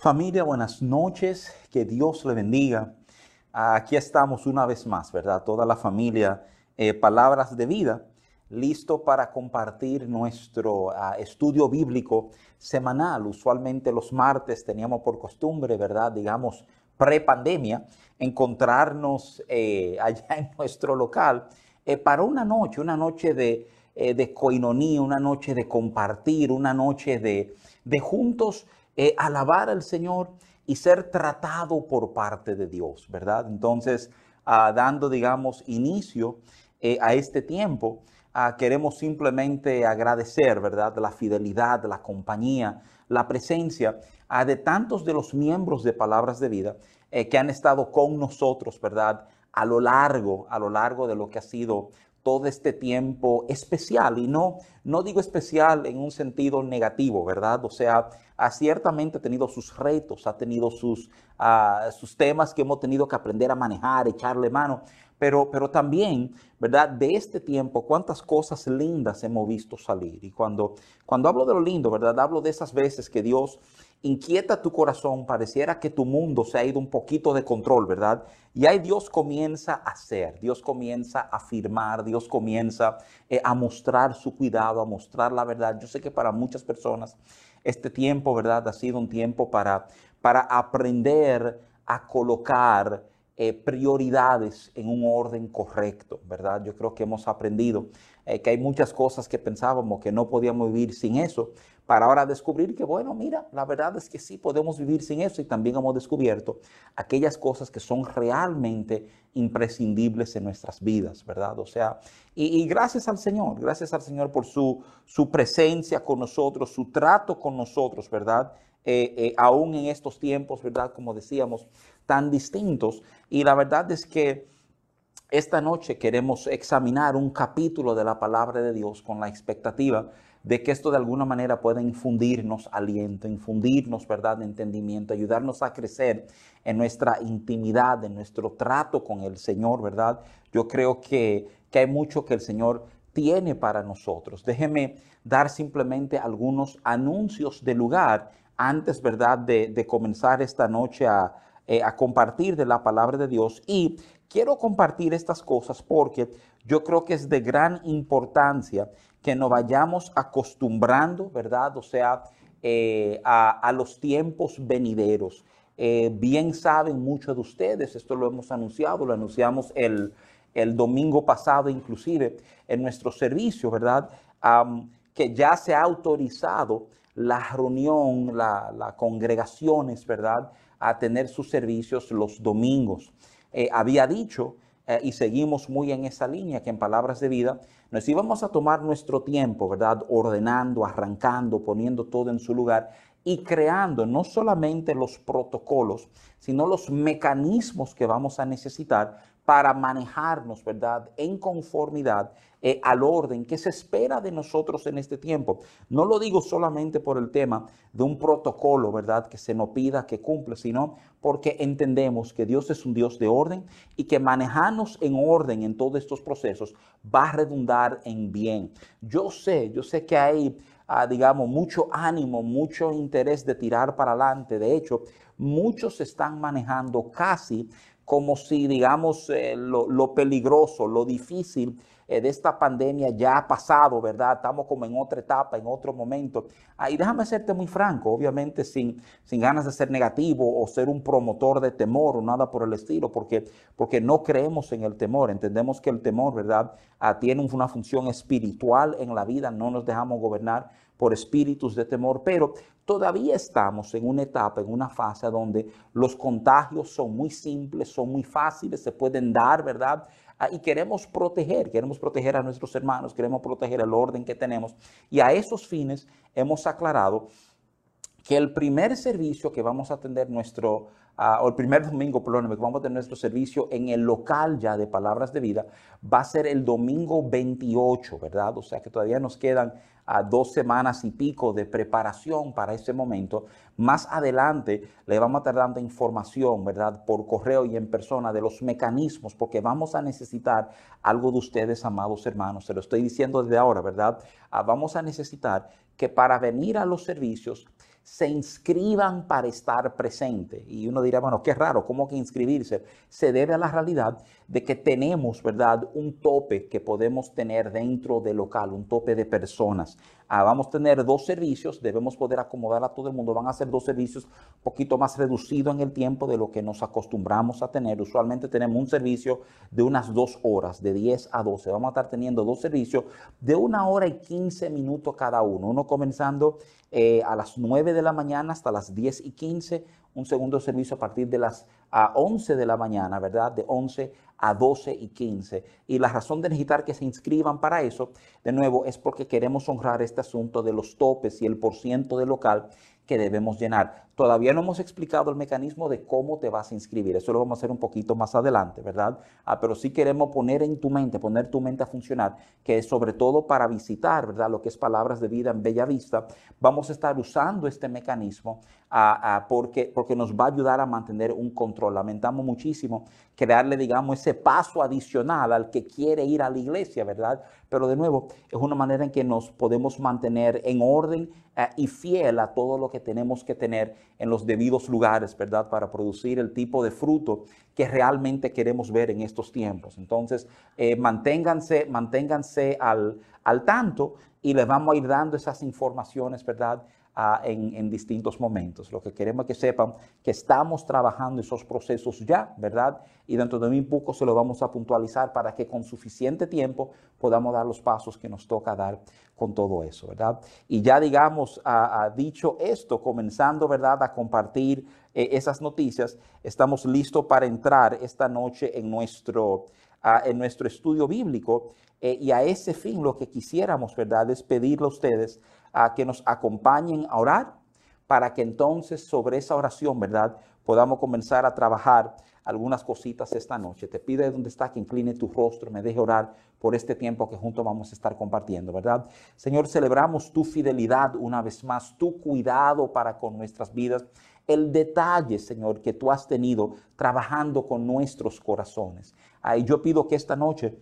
Familia, buenas noches, que Dios le bendiga. Aquí estamos una vez más, ¿verdad? Toda la familia, eh, palabras de vida, listo para compartir nuestro ah, estudio bíblico semanal. Usualmente los martes teníamos por costumbre, ¿verdad? Digamos, pre-pandemia, encontrarnos eh, allá en nuestro local eh, para una noche, una noche de, de coinonía, una noche de compartir, una noche de, de juntos eh, alabar al Señor y ser tratado por parte de Dios, ¿verdad? Entonces, ah, dando, digamos, inicio eh, a este tiempo, ah, queremos simplemente agradecer, ¿verdad? La fidelidad, la compañía, la presencia ah, de tantos de los miembros de Palabras de Vida eh, que han estado con nosotros, ¿verdad? A lo largo, a lo largo de lo que ha sido todo este tiempo especial. Y no, no digo especial en un sentido negativo, ¿verdad? O sea, ha ciertamente tenido sus retos, ha tenido sus, uh, sus temas que hemos tenido que aprender a manejar, echarle mano. Pero, pero también, ¿verdad? De este tiempo, cuántas cosas lindas hemos visto salir. Y cuando, cuando hablo de lo lindo, ¿verdad? Hablo de esas veces que Dios inquieta tu corazón, pareciera que tu mundo se ha ido un poquito de control, ¿verdad? Y ahí Dios comienza a hacer, Dios comienza a afirmar, Dios comienza eh, a mostrar su cuidado, a mostrar la verdad. Yo sé que para muchas personas este tiempo, ¿verdad? Ha sido un tiempo para, para aprender a colocar eh, prioridades en un orden correcto, ¿verdad? Yo creo que hemos aprendido eh, que hay muchas cosas que pensábamos que no podíamos vivir sin eso, para ahora descubrir que, bueno, mira, la verdad es que sí podemos vivir sin eso y también hemos descubierto aquellas cosas que son realmente imprescindibles en nuestras vidas, ¿verdad? O sea, y, gracias al Señor, gracias al Señor por su, su presencia con nosotros, su trato con nosotros, ¿verdad? Eh, eh, aún en estos tiempos, ¿verdad? Como decíamos, tan distintos. Y la verdad es que esta noche queremos examinar un capítulo de la palabra de Dios con la expectativa de que esto de alguna manera pueda infundirnos aliento, infundirnos, ¿verdad?, entendimiento, ayudarnos a crecer en nuestra intimidad, en nuestro trato con el Señor, ¿verdad? Yo creo que, que hay mucho que el Señor tiene para nosotros. Déjeme dar simplemente algunos anuncios de lugar antes, ¿verdad?, de, comenzar esta noche a, eh, a compartir de la palabra de Dios. Y quiero compartir estas cosas porque yo creo que es de gran importancia que nos vayamos acostumbrando, ¿verdad? O sea, eh, a, los tiempos venideros. Eh, bien saben muchos de ustedes, esto lo hemos anunciado, lo anunciamos el, domingo pasado inclusive en nuestro servicio, ¿verdad? que ya se ha autorizado la reunión, las la congregaciones, ¿verdad? A tener sus servicios los domingos. Eh, había dicho eh, y seguimos muy en esa línea que en palabras de vida nos íbamos a tomar nuestro tiempo, ¿verdad? Ordenando, arrancando, poniendo todo en su lugar y creando no solamente los protocolos, sino los mecanismos que vamos a necesitar para manejarnos, ¿verdad?, en conformidad eh, al orden que se espera de nosotros en este tiempo. No lo digo solamente por el tema de un protocolo, ¿verdad?, que se nos pida que cumple, sino porque entendemos que Dios es un Dios de orden y que manejarnos en orden en todos estos procesos va a redundar en bien. Yo sé, yo sé que hay, ah, digamos, mucho ánimo, mucho interés de tirar para adelante. De hecho, muchos están manejando casi como si, digamos, eh, lo, peligroso, lo difícil eh, de esta pandemia ya ha pasado, ¿verdad? Estamos como en otra etapa, en otro momento. Ah, déjame serte muy franco, obviamente sin, sin ganas de ser negativo o ser un promotor de temor o nada por el estilo, porque, porque no creemos en el temor. Entendemos que el temor, ¿verdad? Ah, tiene una función espiritual en la vida, no nos dejamos gobernar por espíritus de temor, pero todavía estamos en una etapa, en una fase donde los contagios son muy simples, son muy fáciles, se pueden dar, ¿verdad? Ah, y queremos proteger, queremos proteger a nuestros hermanos, queremos proteger el orden que tenemos. Y a esos fines hemos aclarado que el primer servicio que vamos a atender nuestro, el primer domingo, perdón, que vamos a tener nuestro servicio en el local ya de Palabras de Vida, va a ser el domingo 28, ¿verdad? O sea que todavía nos quedan a dos semanas y pico de preparación para ese momento. Más adelante le vamos a estar dando información, ¿verdad? Por correo y en persona de los mecanismos, porque vamos a necesitar algo de ustedes, amados hermanos. Se lo estoy diciendo desde ahora, ¿verdad? Ah, vamos a necesitar que para venir a los servicios se inscriban para estar presente. Y uno dirá, bueno, qué raro, ¿cómo que inscribirse? Se debe a la realidad de que tenemos, ¿verdad?, un tope que podemos tener dentro del local, un tope de personas. Ah, vamos a tener dos servicios, debemos poder acomodar a todo el mundo. Van a ser dos servicios un poquito más reducidos en el tiempo de lo que nos acostumbramos a tener. Usualmente tenemos un servicio de unas dos horas, de 10 a 12. Vamos a estar teniendo dos servicios de una hora y 15 minutos cada uno. Uno comenzando eh, a las 9 de la mañana hasta las 10 y 15, un segundo servicio a partir de las a 11 de la mañana, ¿verdad? De 11 a 12 y 15. Y la razón de necesitar que se inscriban para eso, de nuevo, es porque queremos honrar este asunto de los topes y el porciento de local que debemos llenar. Todavía no hemos explicado el mecanismo de cómo te vas a inscribir. Eso lo vamos a hacer un poquito más adelante, ¿verdad? Ah, pero sí queremos poner en tu mente, poner tu mente a funcionar, que es sobre todo para visitar, ¿verdad? Lo que es palabras de vida en Bella Vista. Vamos a estar usando este mecanismo ah, ah, porque, porque nos va a ayudar a mantener un control. Lamentamos muchísimo crearle, digamos, ese paso adicional al que quiere ir a la iglesia, ¿verdad? Pero de nuevo, es una manera en que nos podemos mantener en orden eh, y fiel a todo lo que tenemos que tener en los debidos lugares, ¿verdad? Para producir el tipo de fruto que realmente queremos ver en estos tiempos. Entonces, eh, manténganse, manténganse al, al tanto y les vamos a ir dando esas informaciones, ¿verdad? En, distintos momentos. Lo que queremos que sepan que estamos trabajando esos procesos ya, ¿verdad? Y dentro de muy poco se lo vamos a puntualizar para que con suficiente tiempo podamos dar los pasos que nos toca dar con todo eso, ¿verdad? Y ya digamos, ha, dicho esto, comenzando, ¿verdad?, a compartir eh, esas noticias, estamos listos para entrar esta noche en nuestro, en nuestro estudio bíblico. Eh, y a ese fin lo que quisiéramos, ¿verdad?, es pedirle a ustedes a que nos acompañen a orar para que entonces sobre esa oración, ¿verdad? Podamos comenzar a trabajar algunas cositas esta noche. Te pido de donde está que incline tu rostro, me deje orar por este tiempo que juntos vamos a estar compartiendo, ¿verdad? Señor, celebramos tu fidelidad una vez más, tu cuidado para con nuestras vidas, el detalle, Señor, que tú has tenido trabajando con nuestros corazones. Ahí yo pido que esta noche,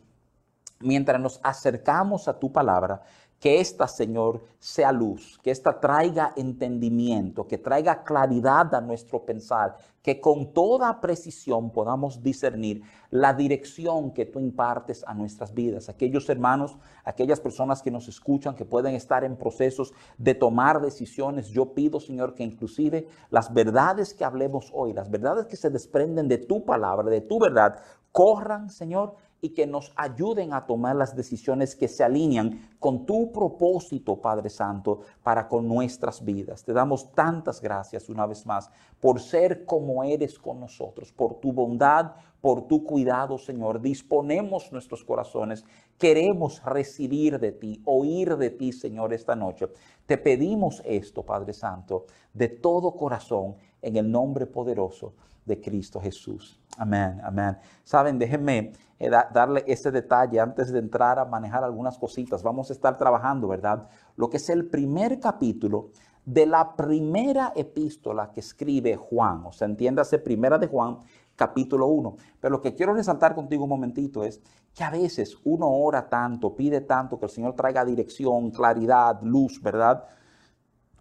mientras nos acercamos a tu palabra, que esta, Señor, sea luz, que esta traiga entendimiento, que traiga claridad a nuestro pensar, que con toda precisión podamos discernir la dirección que tú impartes a nuestras vidas. Aquellos hermanos, aquellas personas que nos escuchan, que pueden estar en procesos de tomar decisiones, yo pido, Señor, que inclusive las verdades que hablemos hoy, las verdades que se desprenden de tu palabra, de tu verdad, corran, Señor, y que nos ayuden a tomar las decisiones que se alinean con tu propósito, Padre Santo, para con nuestras vidas. Te damos tantas gracias una vez más por ser como eres con nosotros, por tu bondad, por tu cuidado, Señor. Disponemos nuestros corazones. Queremos recibir de ti, oír de ti, Señor, esta noche. Te pedimos esto, Padre Santo, de todo corazón, en el nombre poderoso de Cristo Jesús. Amén, amén. Saben, déjenme eh, darle ese detalle antes de entrar a manejar algunas cositas. Vamos a estar trabajando, ¿verdad? Lo que es el primer capítulo de la primera epístola que escribe Juan. O sea, entiéndase, primera de Juan, capítulo 1. Pero lo que quiero resaltar contigo un momentito es que a veces uno ora tanto, pide tanto que el Señor traiga dirección, claridad, luz, ¿verdad?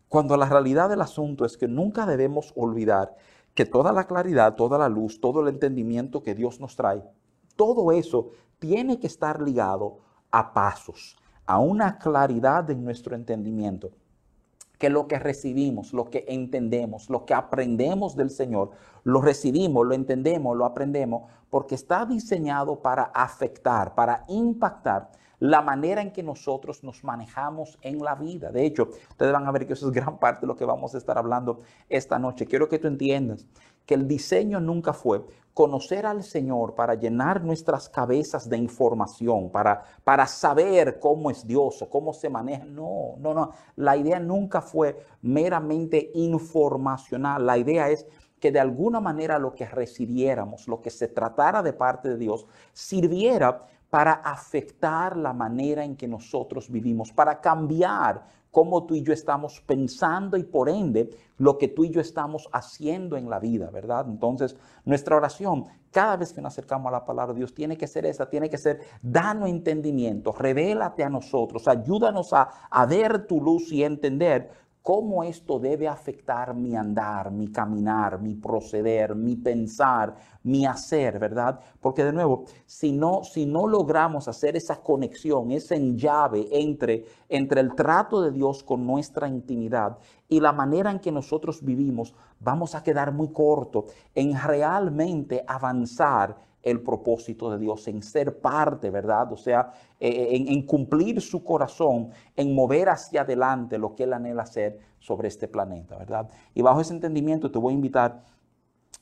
Cuando la realidad del asunto es que nunca debemos olvidar que toda la claridad, toda la luz, todo el entendimiento que Dios nos trae, todo eso tiene que estar ligado a pasos, a una claridad en nuestro entendimiento. Que lo que recibimos, lo que entendemos, lo que aprendemos del Señor, lo recibimos, lo entendemos, lo aprendemos, porque está diseñado para afectar, para impactar la manera en que nosotros nos manejamos en la vida. De hecho, ustedes van a ver que eso es gran parte de lo que vamos a estar hablando esta noche. Quiero que tú entiendas que el diseño nunca fue conocer al Señor para llenar nuestras cabezas de información, para, para saber cómo es Dios o cómo se maneja. No, no, no. La idea nunca fue meramente informacional. La idea es que de alguna manera lo que recibiéramos, lo que se tratara de parte de Dios, sirviera para afectar la manera en que nosotros vivimos, para cambiar cómo tú y yo estamos pensando y por ende lo que tú y yo estamos haciendo en la vida, ¿verdad? Entonces, nuestra oración, cada vez que nos acercamos a la palabra de Dios, tiene que ser esa, tiene que ser, danos entendimiento, revélate a nosotros, ayúdanos a, a ver tu luz y entender cómo esto debe afectar mi andar, mi caminar, mi proceder, mi pensar, mi hacer, ¿verdad? Porque de nuevo, si no, si no logramos hacer esa conexión, ese llave entre, entre el trato de Dios con nuestra intimidad y la manera en que nosotros vivimos, vamos a quedar muy corto en realmente avanzar el propósito de Dios, en ser parte, ¿verdad? O sea, eh, eh, en, cumplir su corazón, en mover hacia adelante lo que Él anhela hacer sobre este planeta, ¿verdad? Y bajo ese entendimiento te voy a invitar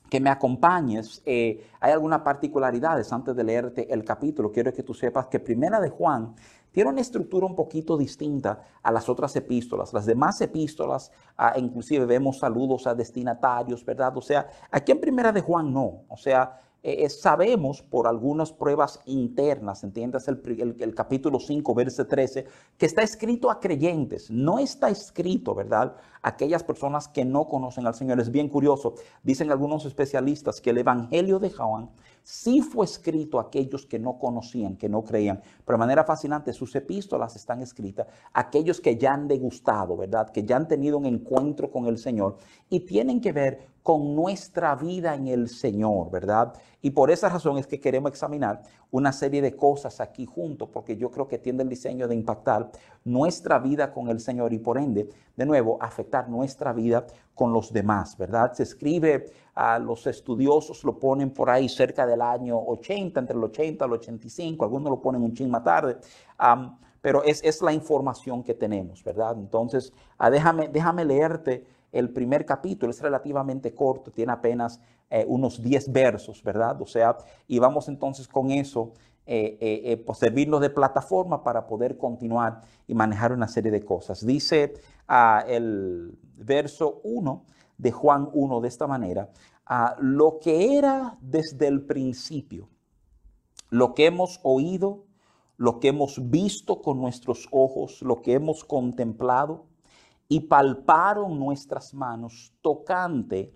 que me acompañes. Eh, hay algunas particularidades antes de leerte el capítulo. Quiero que tú sepas que Primera de Juan tiene una estructura un poquito distinta a las otras epístolas. Las demás epístolas, ah, inclusive vemos saludos a destinatarios, ¿verdad? O sea, aquí en Primera de Juan no. O sea, eh, eh, sabemos por algunas pruebas internas, entiendas el, capítulo 5, verso 13, que está escrito a creyentes, no está escrito, ¿verdad? Aquellas personas que no conocen al Señor. Es bien curioso, dicen algunos especialistas que el Evangelio de Juan sí fue escrito a aquellos que no conocían, que no creían, pero de manera fascinante sus epístolas están escritas a aquellos que ya han degustado, ¿verdad? Que ya han tenido un encuentro con el Señor y tienen que ver con nuestra vida en el Señor, ¿verdad? Y por esa razón es que queremos examinar una serie de cosas aquí juntos, porque yo creo que tiene el diseño de impactar nuestra vida con el Señor y por ende, de nuevo, afectar nuestra vida con los demás, ¿verdad? Se escribe, a los estudiosos lo ponen por ahí cerca del año 80, entre el 80 y el 85, algunos lo ponen un ching más tarde. pero es, es, la información que tenemos, ¿verdad? Entonces, ah, déjame, déjame leerte el primer capítulo es relativamente corto, tiene apenas eh, unos 10 versos, ¿verdad? O sea, y vamos entonces con eso, pues servirnos de plataforma para poder continuar y manejar una serie de cosas. Dice ah, el verso 1 de Juan 1 de esta manera, ah, lo que era desde el principio, lo que hemos oído, lo que hemos visto con nuestros ojos, lo que hemos contemplado, y palparon nuestras manos tocante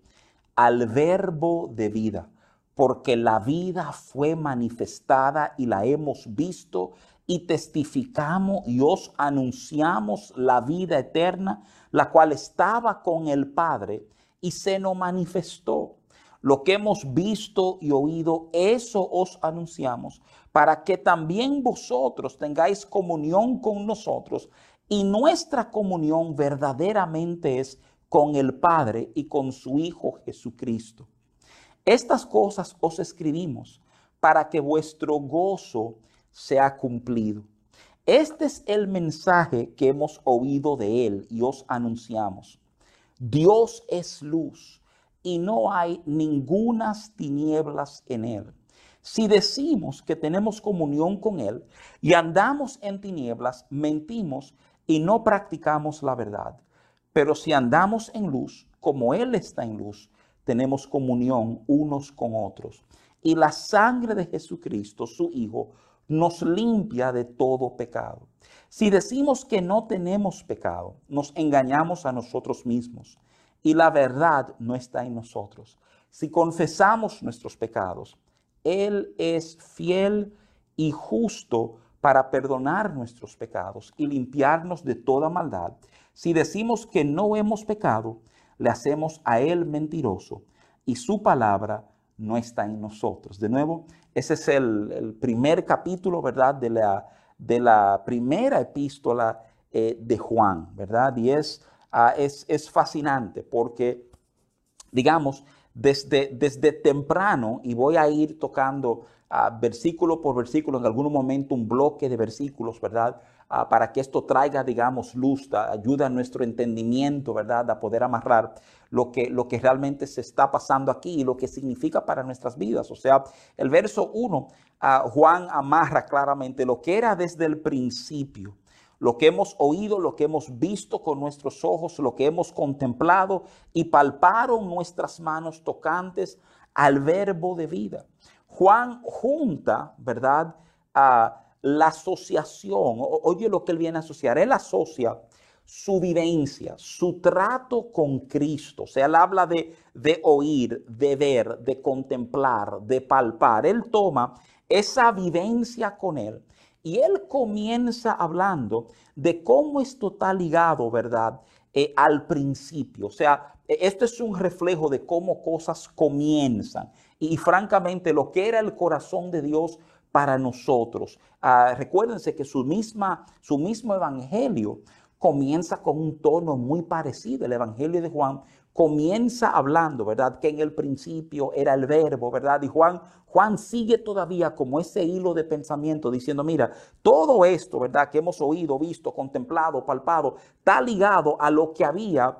al verbo de vida, porque la vida fue manifestada y la hemos visto y testificamos y os anunciamos la vida eterna, la cual estaba con el Padre y se nos manifestó. Lo que hemos visto y oído, eso os anunciamos, para que también vosotros tengáis comunión con nosotros y nuestra comunión verdaderamente es con el Padre y con su Hijo Jesucristo. Estas cosas os escribimos para que vuestro gozo sea cumplido. Este es el mensaje que hemos oído de Él y os anunciamos. Dios es luz y no hay ningunas tinieblas en Él. Si decimos que tenemos comunión con Él y andamos en tinieblas, mentimos y no practicamos la verdad. Pero si andamos en luz, como Él está en luz, tenemos comunión unos con otros. Y la sangre de Jesucristo, su Hijo, nos limpia de todo pecado. Si decimos que no tenemos pecado, nos engañamos a nosotros mismos y la verdad no está en nosotros. Si confesamos nuestros pecados, Él es fiel y justo para perdonar nuestros pecados y limpiarnos de toda maldad. Si decimos que no hemos pecado, le hacemos a Él mentiroso y su palabra no está en nosotros. De nuevo, ese es el, primer capítulo, ¿verdad? De la, de la primera epístola eh, de Juan, ¿verdad? Y es, ah, es, es fascinante porque, digamos, desde, desde temprano, y voy a ir tocando versículo por versículo, en algún momento un bloque de versículos, ¿verdad? para que esto traiga, digamos, luz, ayuda a nuestro entendimiento, ¿verdad? A poder amarrar lo que, lo que realmente se está pasando aquí y lo que significa para nuestras vidas. O sea, el verso 1, Juan amarra claramente lo que era desde el principio lo que hemos oído, lo que hemos visto con nuestros ojos, lo que hemos contemplado y palparon nuestras manos tocantes al verbo de vida. Juan junta, ¿verdad? A la asociación, oye lo que él viene a asociar, él asocia su vivencia, su trato con Cristo. O sea, él habla de, de oír, de ver, de contemplar, de palpar. Él toma esa vivencia con él y él comienza hablando de cómo esto está ligado, ¿verdad? eh, al principio. O sea, e, esto es un reflejo de cómo cosas comienzan. Y, francamente, lo que era el corazón de Dios para nosotros. Ah, recuérdense que su, misma, su mismo evangelio comienza con un tono muy parecido. El evangelio de Juan comienza hablando, ¿verdad? Que en el principio era el verbo, ¿verdad? Y Juan, Juan sigue todavía como ese hilo de pensamiento diciendo, mira, todo esto, ¿verdad? Que hemos oído, visto, contemplado, palpado, está ligado a lo que había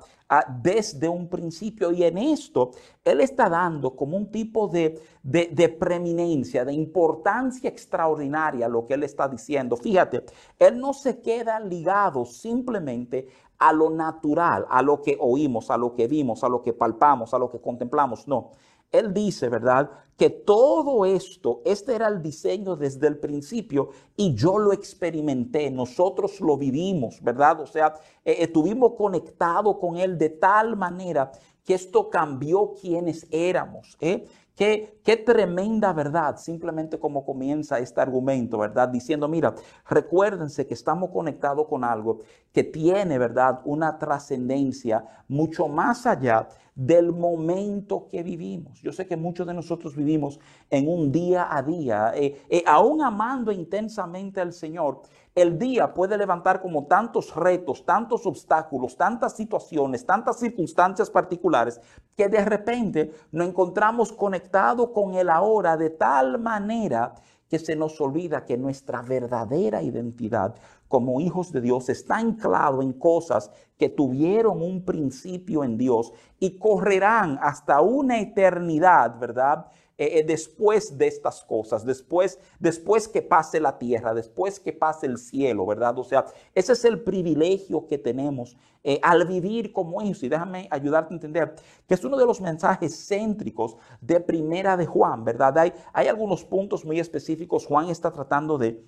desde un principio. Y en esto, él está dando como un tipo de, de, preeminencia, de importancia extraordinaria lo que él está diciendo. Fíjate, él no se queda ligado simplemente a lo natural, a lo que oímos, a lo que vimos, a lo que palpamos, a lo que contemplamos. No. Él dice, ¿verdad? Que todo esto, este era el diseño desde el principio y yo lo experimenté, nosotros lo vivimos, ¿verdad? O sea, eh, estuvimos conectados con Él de tal manera que esto cambió quienes éramos. ¿eh? Qué, qué, tremenda verdad, simplemente como comienza este argumento, ¿verdad? Diciendo, mira, recuérdense que estamos conectados con algo que tiene, ¿verdad? Una trascendencia mucho más allá del momento que vivimos. Yo sé que muchos de nosotros vivimos en un día a día, eh, eh, aún amando intensamente al Señor, el día puede levantar como tantos retos, tantos obstáculos, tantas situaciones, tantas circunstancias particulares, que de repente nos encontramos conectados con el ahora de tal manera que se nos olvida que nuestra verdadera identidad como hijos de Dios está anclado en cosas que tuvieron un principio en Dios y correrán hasta una eternidad, ¿verdad? Eh, eh, después de estas cosas, después, después que pase la tierra, después que pase el cielo, ¿verdad? O sea, ese es el privilegio que tenemos eh, al vivir como hijos. Y déjame ayudarte a entender que es uno de los mensajes céntricos de Primera de Juan, ¿verdad? Hay, hay algunos puntos muy específicos. Juan está tratando de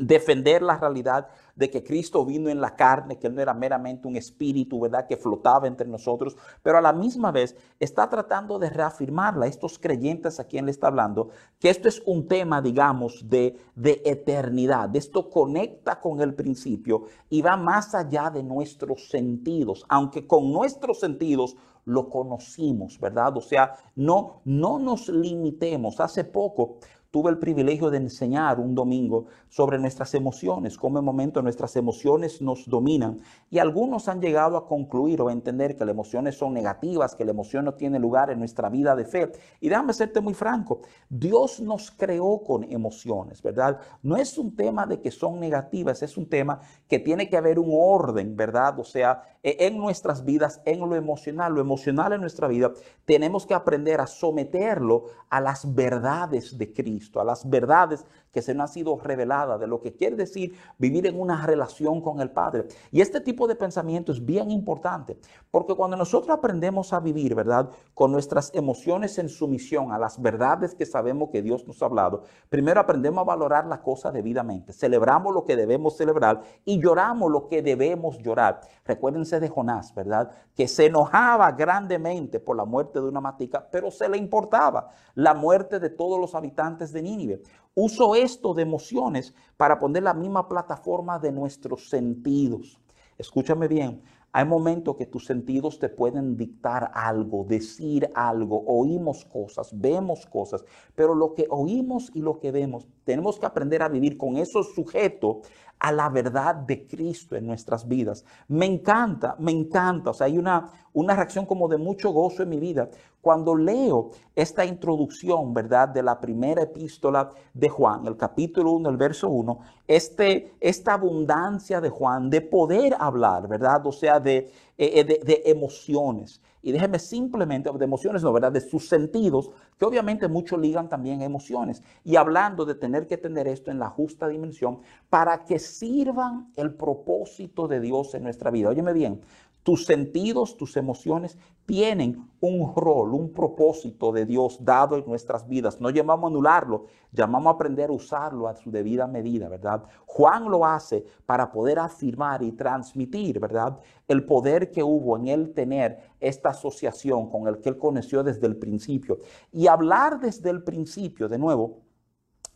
defender la realidad de que Cristo vino en la carne, que Él no era meramente un espíritu, ¿verdad?, que flotaba entre nosotros, pero a la misma vez está tratando de reafirmarla estos creyentes a quien le está hablando, que esto es un tema, digamos, de, de eternidad. Esto conecta con el principio y va más allá de nuestros sentidos, aunque con nuestros sentidos lo conocimos, ¿verdad? O sea, no, no nos limitemos. Hace poco Tuve el privilegio de enseñar un domingo sobre nuestras emociones, cómo en momento nuestras emociones nos dominan. Y algunos han llegado a concluir o a entender que las emociones son negativas, que la emoción no tiene lugar en nuestra vida de fe. Y déjame serte muy franco, Dios nos creó con emociones, ¿verdad? No es un tema de que son negativas, es un tema que tiene que haber un orden, ¿verdad? O sea, en nuestras vidas, en lo emocional, lo emocional en nuestra vida, tenemos que aprender a someterlo a las verdades de Cristo a las verdades que se nos han sido reveladas, de lo que quiere decir vivir en una relación con el Padre. Y este tipo de pensamiento es bien importante, porque cuando nosotros aprendemos a vivir, ¿verdad? Con nuestras emociones en sumisión a las verdades que sabemos que Dios nos ha hablado, primero aprendemos a valorar la cosa debidamente, celebramos lo que debemos celebrar y lloramos lo que debemos llorar. Recuérdense de Jonás, ¿verdad? Que se enojaba grandemente por la muerte de una matica, pero se le importaba la muerte de todos los habitantes de Nínive. Uso esto de emociones para poner la misma plataforma de nuestros sentidos. Escúchame bien, hay momentos que tus sentidos te pueden dictar algo, decir algo, oímos cosas, vemos cosas, pero lo que oímos y lo que vemos, tenemos que aprender a vivir con esos sujetos a la verdad de Cristo en nuestras vidas. Me encanta, me encanta. O sea, hay una, una reacción como de mucho gozo en mi vida cuando leo esta introducción, ¿verdad? De la primera epístola de Juan, el capítulo 1, el verso 1, este, esta abundancia de Juan de poder hablar, ¿verdad? O sea, de, eh, de, de emociones. Y déjeme simplemente, de emociones, no, ¿verdad? De sus sentidos, que obviamente muchos ligan también emociones. Y hablando de tener que tener esto en la justa dimensión para que sirvan el propósito de Dios en nuestra vida. Óyeme bien, tus sentidos, tus emociones tienen un rol, un propósito de Dios dado en nuestras vidas. No llamamos a anularlo, llamamos a aprender a usarlo a su debida medida, ¿verdad? Juan lo hace para poder afirmar y transmitir, ¿verdad? El poder que hubo en él tener esta asociación con el que él conoció desde el principio. Y hablar desde el principio, de nuevo,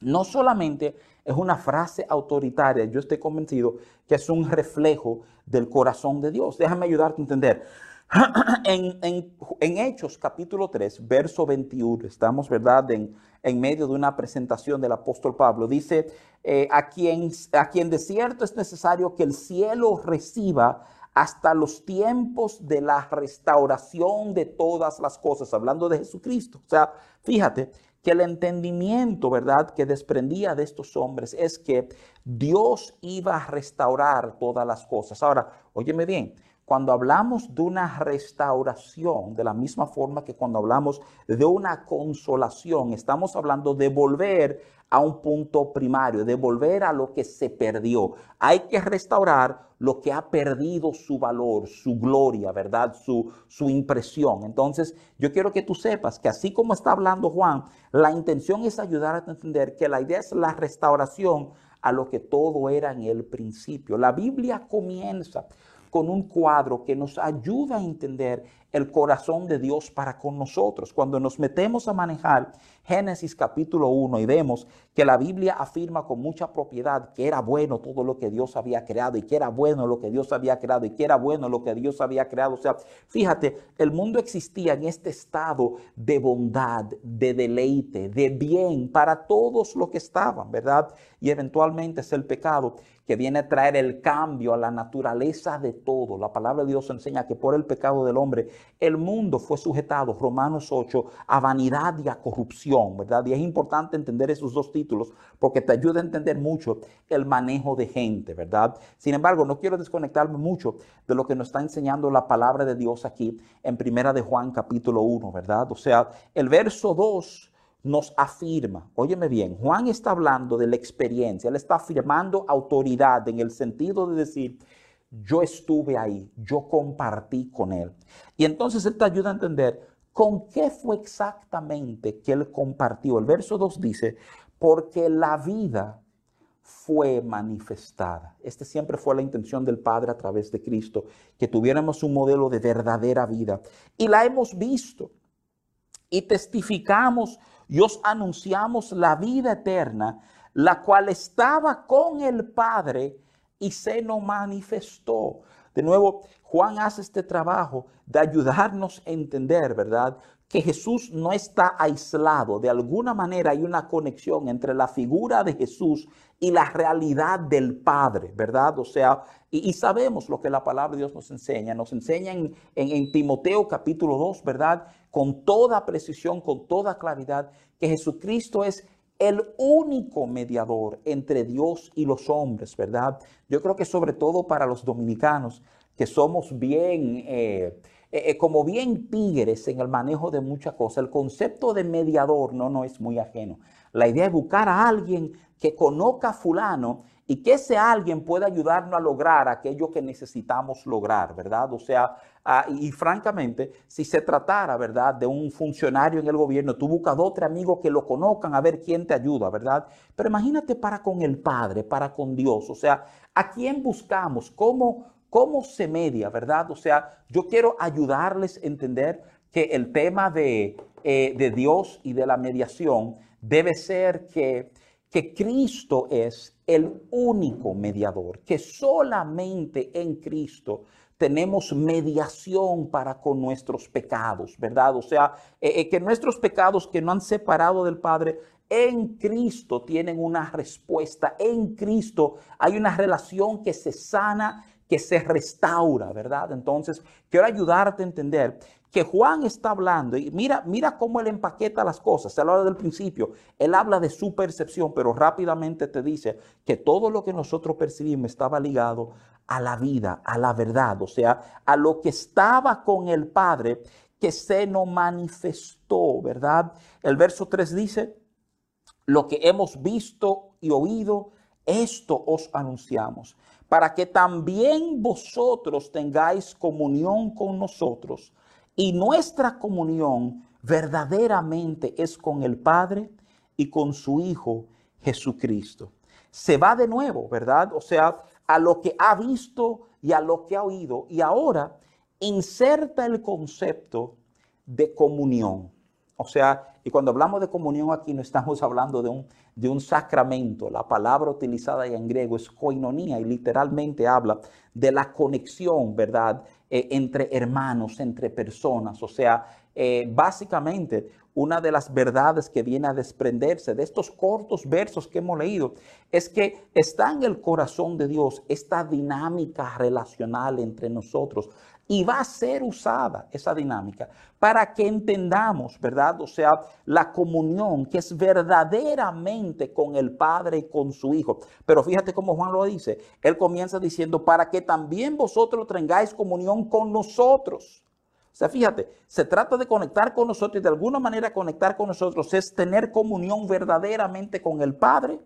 no solamente es una frase autoritaria, yo estoy convencido que es un reflejo del corazón de Dios. Déjame ayudarte a entender. en, Hechos capítulo 3, verso 21, estamos, ¿verdad?, en, en medio de una presentación del apóstol Pablo. Dice, eh, a, quien, a quien de cierto es necesario que el cielo reciba hasta los tiempos de la restauración de todas las cosas, hablando de Jesucristo. O sea, fíjate que el entendimiento, ¿verdad?, que desprendía de estos hombres es que Dios iba a restaurar todas las cosas. Ahora, óyeme bien, cuando hablamos de una restauración, de la misma forma que cuando hablamos de una consolación, estamos hablando de volver a un punto primario, de volver a lo que se perdió. Hay que restaurar lo que ha perdido su valor, su gloria, ¿verdad? Su, su impresión. Entonces, yo quiero que tú sepas que así como está hablando Juan, la intención es ayudar a entender que la idea es la restauración a lo que todo era en el principio. La Biblia comienza con un cuadro que nos ayuda a entender el corazón de Dios para con nosotros. Cuando nos metemos a manejar Génesis capítulo 1 y vemos que la Biblia afirma con mucha propiedad que era bueno todo lo que Dios había creado y que era bueno lo que Dios había creado y que era bueno lo que Dios había creado. O sea, fíjate, el mundo existía en este estado de bondad, de deleite, de bien para todos los que estaban, ¿verdad? Y eventualmente es el pecado que viene a traer el cambio a la naturaleza de todo. La palabra de Dios enseña que por el pecado del hombre el mundo fue sujetado, Romanos 8, a vanidad y a corrupción, ¿verdad? Y es importante entender esos dos títulos porque te ayuda a entender mucho el manejo de gente, ¿verdad? Sin embargo, no quiero desconectarme mucho de lo que nos está enseñando la palabra de Dios aquí en Primera de Juan capítulo 1, ¿verdad? O sea, el verso 2 nos afirma, óyeme bien, Juan está hablando de la experiencia, él está afirmando autoridad en el sentido de decir, yo estuve ahí, yo compartí con él. Y entonces él te ayuda a entender con qué fue exactamente que él compartió. El verso 2 dice, porque la vida fue manifestada. Esta siempre fue la intención del Padre a través de Cristo, que tuviéramos un modelo de verdadera vida. Y la hemos visto y testificamos y os anunciamos la vida eterna, la cual estaba con el Padre y se nos manifestó. De nuevo, Juan hace este trabajo de ayudarnos a entender, ¿verdad? Que Jesús no está aislado. De alguna manera hay una conexión entre la figura de Jesús y la realidad del Padre, ¿verdad? O sea, y, sabemos lo que la palabra de Dios nos enseña. Nos enseña en, en Timoteo capítulo 2, ¿verdad? Con toda precisión, con toda claridad, que Jesucristo es el único mediador entre Dios y los hombres, ¿verdad? Yo creo que sobre todo para los dominicanos, que somos bien, eh, eh, eh, como bien tigres en el manejo de muchas cosas, el concepto de mediador no, no es muy ajeno. La idea es buscar a alguien que conozca a fulano y que ese alguien pueda ayudarnos a lograr aquello que necesitamos lograr, ¿verdad? O sea, ah, y, francamente, si se tratara, ¿verdad?, de un funcionario en el gobierno, tú buscas dos tres amigos que lo conozcan a ver quién te ayuda, ¿verdad? Pero imagínate para con el Padre, para con Dios, o sea, ¿a quién buscamos? ¿Cómo, cómo se media, verdad? O sea, yo quiero ayudarles a entender que el tema de, eh, de Dios y de la mediación debe ser que que Cristo es el único mediador, que solamente en Cristo tenemos mediación para con nuestros pecados, ¿verdad? O sea, eh, eh, que nuestros pecados que no han separado del Padre, en Cristo tienen una respuesta, en Cristo hay una relación que se sana, que se restaura, ¿verdad? Entonces, quiero ayudarte a entender que Juan está hablando, y mira, mira cómo él empaqueta las cosas, se habla del principio, él habla de su percepción, pero rápidamente te dice que todo lo que nosotros percibimos estaba ligado a la vida, a la verdad, o sea, a lo que estaba con el Padre que se nos manifestó, ¿verdad? El verso 3 dice, lo que hemos visto y oído, esto os anunciamos, para que también vosotros tengáis comunión con nosotros y nuestra comunión verdaderamente es con el Padre y con su Hijo Jesucristo. Se va de nuevo, ¿verdad? O sea, a lo que ha visto y a lo que ha oído. Y ahora inserta el concepto de comunión. O sea, y cuando hablamos de comunión aquí no estamos hablando de un, de un sacramento. La palabra utilizada en griego es koinonía y literalmente habla de la conexión, ¿verdad? Eh, entre hermanos, entre personas. O sea, eh, básicamente una de las verdades que viene a desprenderse de estos cortos versos que hemos leído es que está en el corazón de Dios esta dinámica relacional entre nosotros y va a ser usada esa dinámica para que entendamos, ¿verdad? O sea, la comunión que es verdaderamente con el Padre y con su Hijo. Pero fíjate cómo Juan lo dice. Él comienza diciendo, para que también vosotros tengáis comunión con nosotros. O sea, fíjate, se trata de conectar con nosotros y de alguna manera conectar con nosotros es tener comunión verdaderamente con el Padre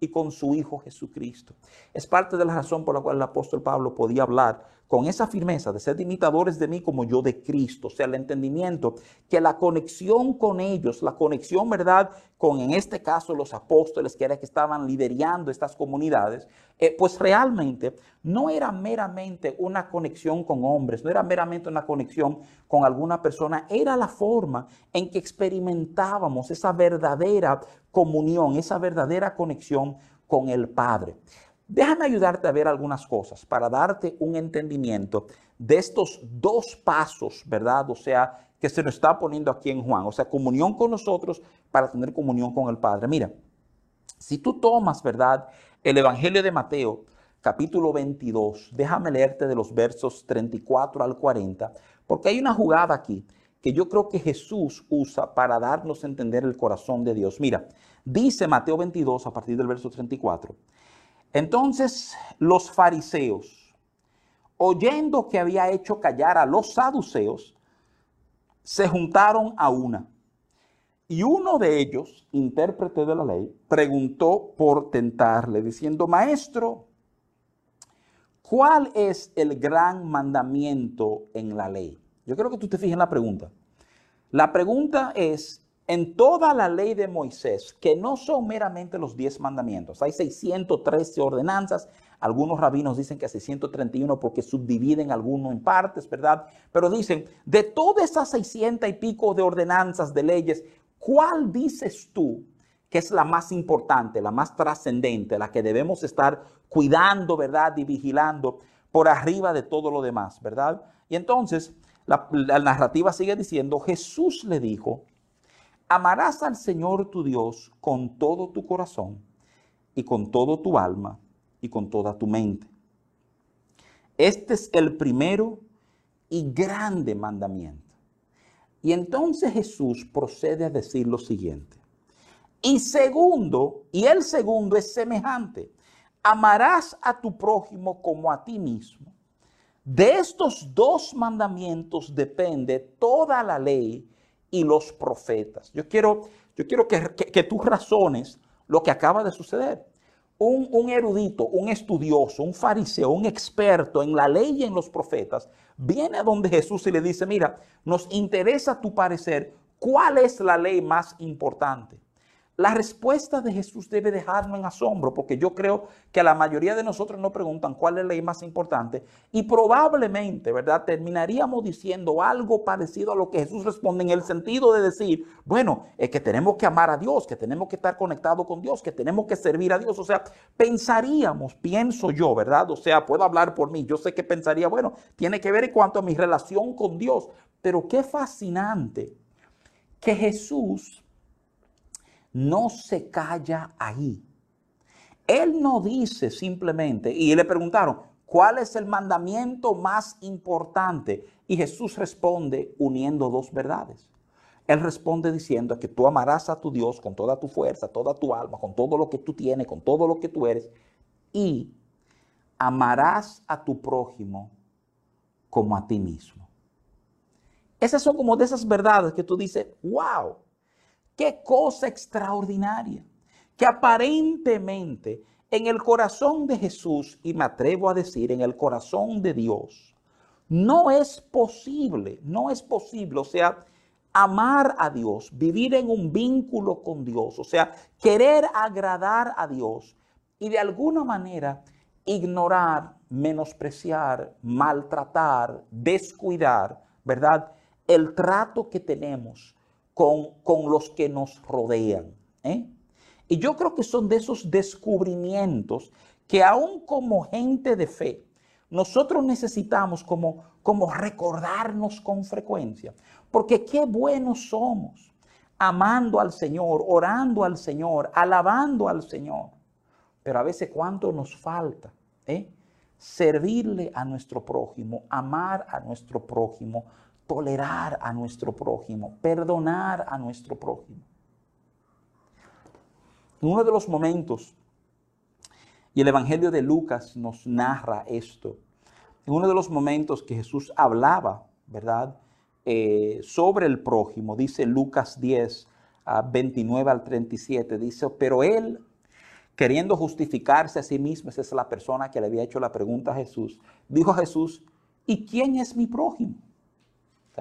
y con su Hijo Jesucristo. Es parte de la razón por la cual el apóstol Pablo podía hablar con esa firmeza de ser imitadores de mí como yo de Cristo, o sea, el entendimiento que la conexión con ellos, la conexión, ¿verdad?, con en este caso los apóstoles que era que estaban liderando estas comunidades, eh, pues realmente no era meramente una conexión con hombres, no era meramente una conexión con alguna persona, era la forma en que experimentábamos esa verdadera comunión, esa verdadera conexión con el Padre. Déjame ayudarte a ver algunas cosas para darte un entendimiento de estos dos pasos, ¿verdad? O sea, que se nos está poniendo aquí en Juan. O sea, comunión con nosotros para tener comunión con el Padre. Mira, si tú tomas, ¿verdad? El Evangelio de Mateo, capítulo 22, déjame leerte de los versos 34 al 40, porque hay una jugada aquí que yo creo que Jesús usa para darnos a entender el corazón de Dios. Mira, dice Mateo 22 a partir del verso 34. Entonces los fariseos, oyendo que había hecho callar a los saduceos, se juntaron a una. Y uno de ellos, intérprete de la ley, preguntó por tentarle, diciendo, Maestro, ¿cuál es el gran mandamiento en la ley? Yo quiero que tú te fijes en la pregunta. La pregunta es, en toda la ley de Moisés, que no son meramente los diez mandamientos, hay 613 ordenanzas, algunos rabinos dicen que 631 porque subdividen algunos en partes, ¿verdad? Pero dicen, de todas esas 600 y pico de ordenanzas, de leyes, ¿cuál dices tú que es la más importante, la más trascendente, la que debemos estar cuidando, ¿verdad? Y vigilando por arriba de todo lo demás, ¿verdad? Y entonces la, la narrativa sigue diciendo, Jesús le dijo, Amarás al Señor tu Dios con todo tu corazón y con todo tu alma y con toda tu mente. Este es el primero y grande mandamiento. Y entonces Jesús procede a decir lo siguiente. Y segundo, y el segundo es semejante, amarás a tu prójimo como a ti mismo. De estos dos mandamientos depende toda la ley y los profetas. Yo quiero, yo quiero que, que, tú razones lo que acaba de suceder. Un, un, erudito, un estudioso, un fariseo, un experto en la ley y en los profetas, viene a donde Jesús y le dice, mira, nos interesa tu parecer, ¿cuál es la ley más importante? La respuesta de Jesús debe dejarnos en asombro, porque yo creo que la mayoría de nosotros nos preguntan cuál es la ley más importante y probablemente, ¿verdad? Terminaríamos diciendo algo parecido a lo que Jesús responde en el sentido de decir, bueno, es que tenemos que amar a Dios, que tenemos que estar conectados con Dios, que tenemos que servir a Dios. O sea, pensaríamos, pienso yo, ¿verdad? O sea, puedo hablar por mí. Yo sé que pensaría, bueno, tiene que ver en cuanto a mi relación con Dios, pero qué fascinante que Jesús no se calla ahí. Él no dice simplemente, y le preguntaron, ¿cuál es el mandamiento más importante? Y Jesús responde uniendo dos verdades. Él responde diciendo que tú amarás a tu Dios con toda tu fuerza, toda tu alma, con todo lo que tú tienes, con todo lo que tú eres, y amarás a tu prójimo como a ti mismo. Esas son como de esas verdades que tú dices, wow, Qué cosa extraordinaria, que aparentemente en el corazón de Jesús, y me atrevo a decir, en el corazón de Dios, no es posible, no es posible, o sea, amar a Dios, vivir en un vínculo con Dios, o sea, querer agradar a Dios y de alguna manera ignorar, menospreciar, maltratar, descuidar, ¿verdad? El trato que tenemos con, con los que nos rodean. ¿eh? Y yo creo que son de esos descubrimientos que aún como gente de fe, nosotros necesitamos como, como recordarnos con frecuencia. Porque qué buenos somos, amando al Señor, orando al Señor, alabando al Señor. Pero a veces cuánto nos falta, ¿eh? Servirle a nuestro prójimo, amar a nuestro prójimo, tolerar a nuestro prójimo, perdonar a nuestro prójimo. En uno de los momentos, y el Evangelio de Lucas nos narra esto, en uno de los momentos que Jesús hablaba, ¿verdad? Eh, sobre el prójimo, dice Lucas 10, 29 al 37, dice, pero él, queriendo justificarse a sí mismo, esa es la persona que le había hecho la pregunta a Jesús, dijo a Jesús, ¿y quién es mi prójimo?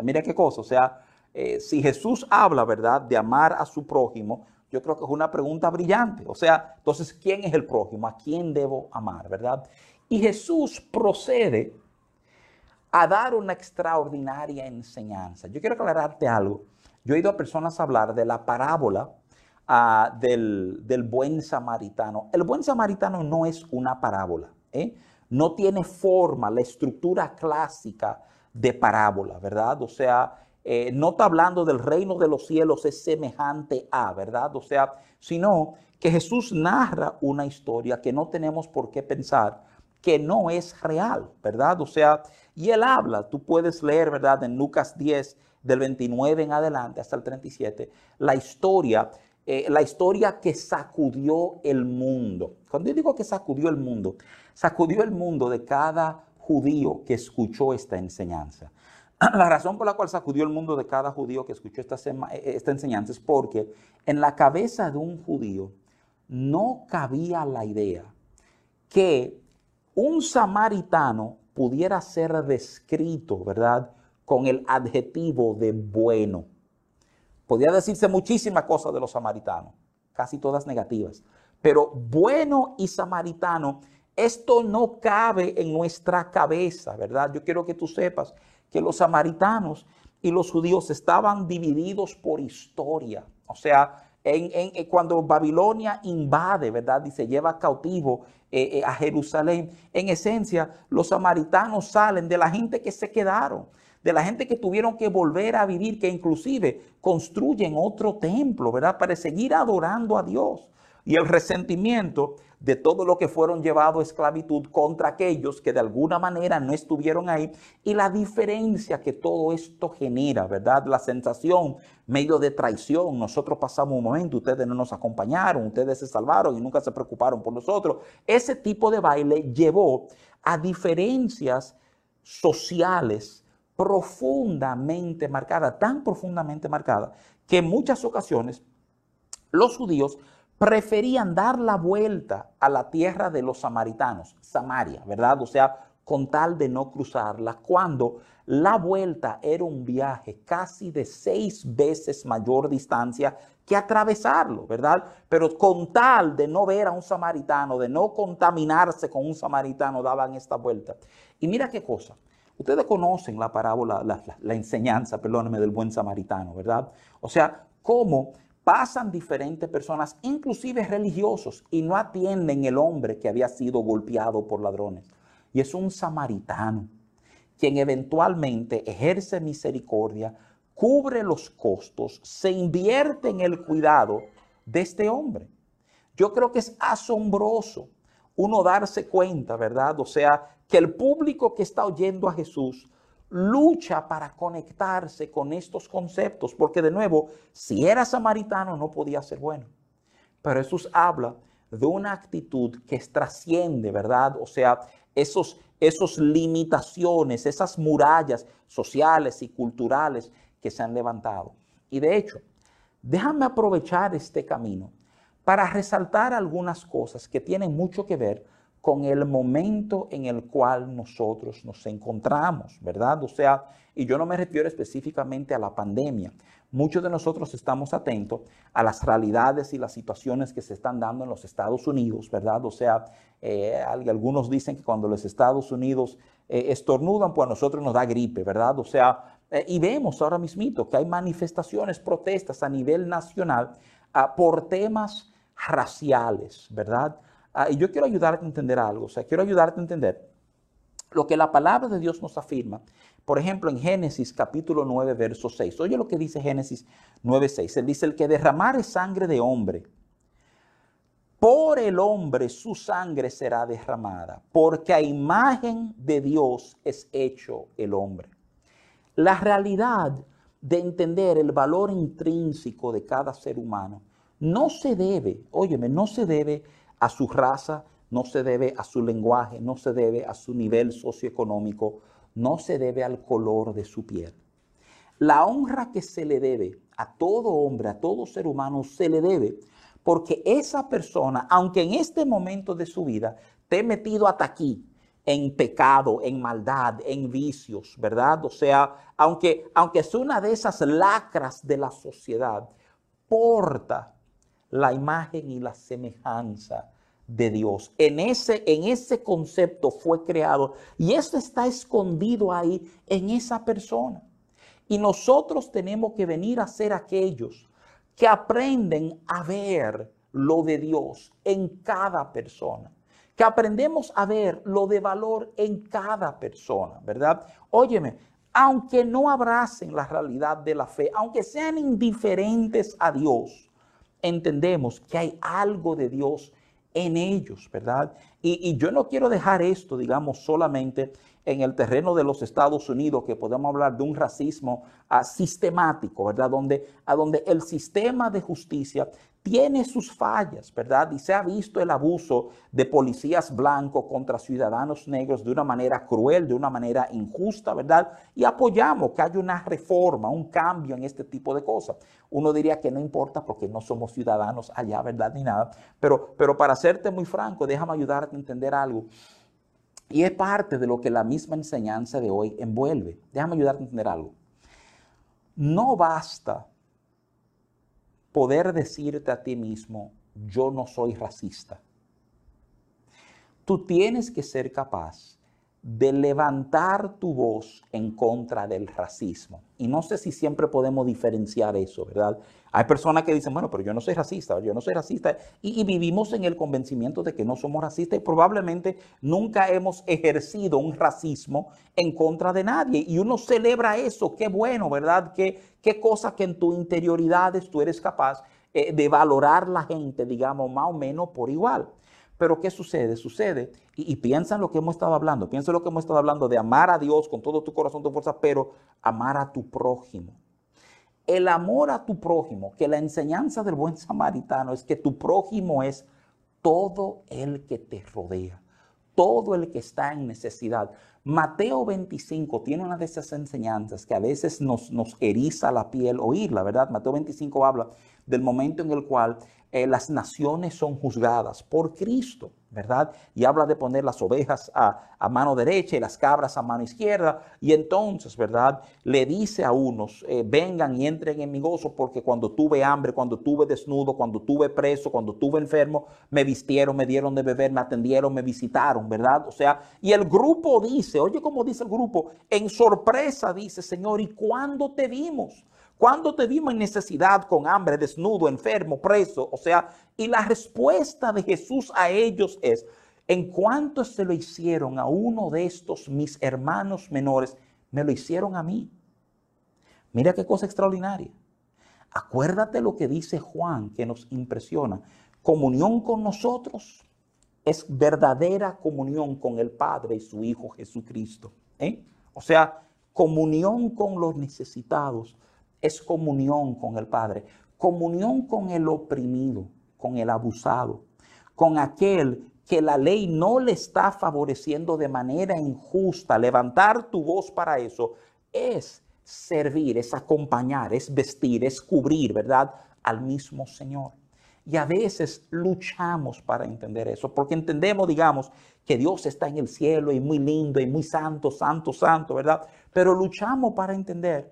Mira qué cosa, o sea, eh, si Jesús habla, ¿verdad?, de amar a su prójimo, yo creo que es una pregunta brillante. O sea, entonces, ¿quién es el prójimo? ¿A quién debo amar, verdad? Y Jesús procede a dar una extraordinaria enseñanza. Yo quiero aclararte algo. Yo he oído a personas hablar de la parábola ah, del, buen samaritano. El buen samaritano no es una parábola. ¿eh? No tiene forma, la estructura clásica de parábola, ¿verdad? O sea, eh, no está hablando del reino de los cielos es semejante a, ¿verdad? O sea, sino que Jesús narra una historia que no tenemos por qué pensar que no es real, ¿verdad? O sea, y él habla, tú puedes leer, ¿verdad? En Lucas 10, del 29 en adelante hasta el 37, la historia, eh, la historia que sacudió el mundo. Cuando yo digo que sacudió el mundo, sacudió el mundo de cada judío que escuchó esta enseñanza. La razón por la cual sacudió el mundo de cada judío que escuchó esta, eh, esta enseñanza es porque en la cabeza de un judío no cabía la idea que un samaritano pudiera ser descrito, ¿verdad? Con el adjetivo de bueno. Podía decirse muchísimas cosas de los samaritanos, casi todas negativas, pero bueno y samaritano, esto no cabe en nuestra cabeza, ¿verdad? Yo quiero que tú sepas que los samaritanos y los judíos estaban divididos por historia. O sea, en, eh, cuando Babilonia invade, ¿verdad? Y se lleva cautivo eh, eh, a Jerusalén, en esencia, los samaritanos salen de la gente que se quedaron, de la gente que tuvieron que volver a vivir, que inclusive construyen otro templo, ¿verdad? Para seguir adorando a Dios. Y el resentimiento de todo lo que fueron llevados a esclavitud contra aquellos que de alguna manera no estuvieron ahí y la diferencia que todo esto genera, ¿verdad? La sensación medio de traición. Nosotros pasamos un momento, ustedes no nos acompañaron, ustedes se salvaron y nunca se preocuparon por nosotros. Ese tipo de baile llevó a diferencias sociales profundamente marcadas, tan profundamente marcadas, que en muchas ocasiones los judíos preferían dar la vuelta a la tierra de los samaritanos, Samaria, ¿verdad? O sea, con tal de no cruzarla, cuando la vuelta era un viaje casi de seis veces mayor distancia que atravesarlo, ¿verdad? Pero con tal de no ver a un samaritano, de no contaminarse con un samaritano, daban esta vuelta. Y mira qué cosa. Ustedes conocen la parábola, la, la enseñanza, perdónenme, del buen samaritano, ¿verdad? O sea, cómo pasan diferentes personas, inclusive religiosos, y no atienden el hombre que había sido golpeado por ladrones. Y es un samaritano quien eventualmente ejerce misericordia, cubre los costos, se invierte en el cuidado de este hombre. Yo creo que es asombroso uno darse cuenta, ¿verdad? O sea, que el público que está oyendo a Jesús lucha para conectarse con estos conceptos, porque de nuevo, si era samaritano no podía ser bueno. Pero Jesús habla de una actitud que trasciende, ¿verdad? O sea, esos, esos limitaciones, esas murallas sociales y culturales que se han levantado. Y de hecho, déjame aprovechar este camino para resaltar algunas cosas que tienen mucho que ver con el momento en el cual nosotros nos encontramos, ¿verdad? O sea, y yo no me refiero específicamente a la pandemia. Muchos de nosotros estamos atentos a las realidades y las situaciones que se están dando en los Estados Unidos, ¿verdad? O sea, eh, algunos dicen que cuando los Estados Unidos eh, estornudan, pues a nosotros nos da gripe, ¿verdad? O sea, Eh, y vemos ahora mismo que hay manifestaciones, protestas a nivel nacional ah, por temas raciales, ¿verdad? Ah, y yo quiero ayudarte a entender algo, o sea, quiero ayudarte a entender lo que la palabra de Dios nos afirma. Por ejemplo, en Génesis capítulo 9, verso 6. Oye lo que dice Génesis 9, 6. Él dice, el que derramare sangre de hombre, por el hombre su sangre será derramada, porque a imagen de Dios es hecho el hombre. La realidad de entender el valor intrínseco de cada ser humano no se debe, óyeme, no se debe a su raza, no se debe a su lenguaje, no se debe a su nivel socioeconómico, no se debe al color de su piel. La honra que se le debe a todo hombre, a todo ser humano, se le debe porque esa persona, aunque en este momento de su vida te metido hasta aquí, en pecado, en maldad, en vicios, ¿verdad? O sea, aunque, aunque es una de esas lacras de la sociedad, porta la imagen y la semejanza de Dios. En ese, en ese concepto fue creado y eso está escondido ahí en esa persona. Y nosotros tenemos que venir a ser aquellos que aprenden a ver lo de Dios en cada persona que aprendemos a ver lo de valor en cada persona, ¿verdad? Óyeme, aunque no abracen la realidad de la fe, aunque sean indiferentes a Dios, entendemos que hay algo de Dios en ellos, ¿verdad? Y, yo no quiero dejar esto, digamos, solamente en el terreno de los Estados Unidos, que podemos hablar de un racismo ah, sistemático, ¿verdad? Donde, a donde el sistema de justicia tiene sus fallas, ¿verdad? Y se ha visto el abuso de policías blancos contra ciudadanos negros de una manera cruel, de una manera injusta, ¿verdad? Y apoyamos que haya una reforma, un cambio en este tipo de cosas. Uno diría que no importa porque no somos ciudadanos allá, ¿verdad? Ni nada. Pero, pero para serte muy franco, déjame ayudarte a entender algo. Y es parte de lo que la misma enseñanza de hoy envuelve. Déjame ayudarte a entender algo. No basta poder decirte a ti mismo, yo no soy racista. Tú tienes que ser capaz de levantar tu voz en contra del racismo. Y no sé si siempre podemos diferenciar eso, ¿verdad? Hay personas que dicen, bueno, pero yo no soy racista, yo no soy racista, y, vivimos en el convencimiento de que no somos racistas y probablemente nunca hemos ejercido un racismo en contra de nadie. Y uno celebra eso, qué bueno, ¿verdad? Qué, qué cosa que en tu interioridades tú eres capaz eh, de valorar la gente, digamos, más o menos por igual. Pero ¿qué sucede? Sucede, y, piensa en lo que hemos estado hablando, piensa en lo que hemos estado hablando de amar a Dios con todo tu corazón, tu fuerza, pero amar a tu prójimo. El amor a tu prójimo, que la enseñanza del buen samaritano es que tu prójimo es todo el que te rodea, todo el que está en necesidad. Mateo 25 tiene una de esas enseñanzas que a veces nos, nos eriza la piel oírla, ¿verdad? Mateo 25 habla del momento en el cual eh, las naciones son juzgadas por Cristo, ¿verdad? Y habla de poner las ovejas a, mano derecha y las cabras a mano izquierda. Y entonces, ¿verdad? Le dice a unos, eh, vengan y entren en mi gozo porque cuando tuve hambre, cuando tuve desnudo, cuando tuve preso, cuando tuve enfermo, me vistieron, me dieron de beber, me atendieron, me visitaron, ¿verdad? O sea, y el grupo dice, oye, como dice el grupo, en sorpresa dice, Señor, ¿y cuándo te vimos? ¿Cuándo te vimos en necesidad, con hambre, desnudo, enfermo, preso? O sea, y la respuesta de Jesús a ellos es, en cuanto se lo hicieron a uno de estos mis hermanos menores, me lo hicieron a mí. Mira qué cosa extraordinaria. Acuérdate lo que dice Juan que nos impresiona. Comunión con nosotros es verdadera comunión con el Padre y su Hijo Jesucristo. ¿eh? O sea, comunión con los necesitados es comunión con el Padre, comunión con el oprimido, con el abusado, con aquel que la ley no le está favoreciendo de manera injusta. Levantar tu voz para eso es servir, es acompañar, es vestir, es cubrir, ¿verdad? Al mismo Señor. Y a veces luchamos para entender eso, porque entendemos, digamos, que Dios está en el cielo y muy lindo y muy santo, santo, santo, ¿verdad? Pero luchamos para entender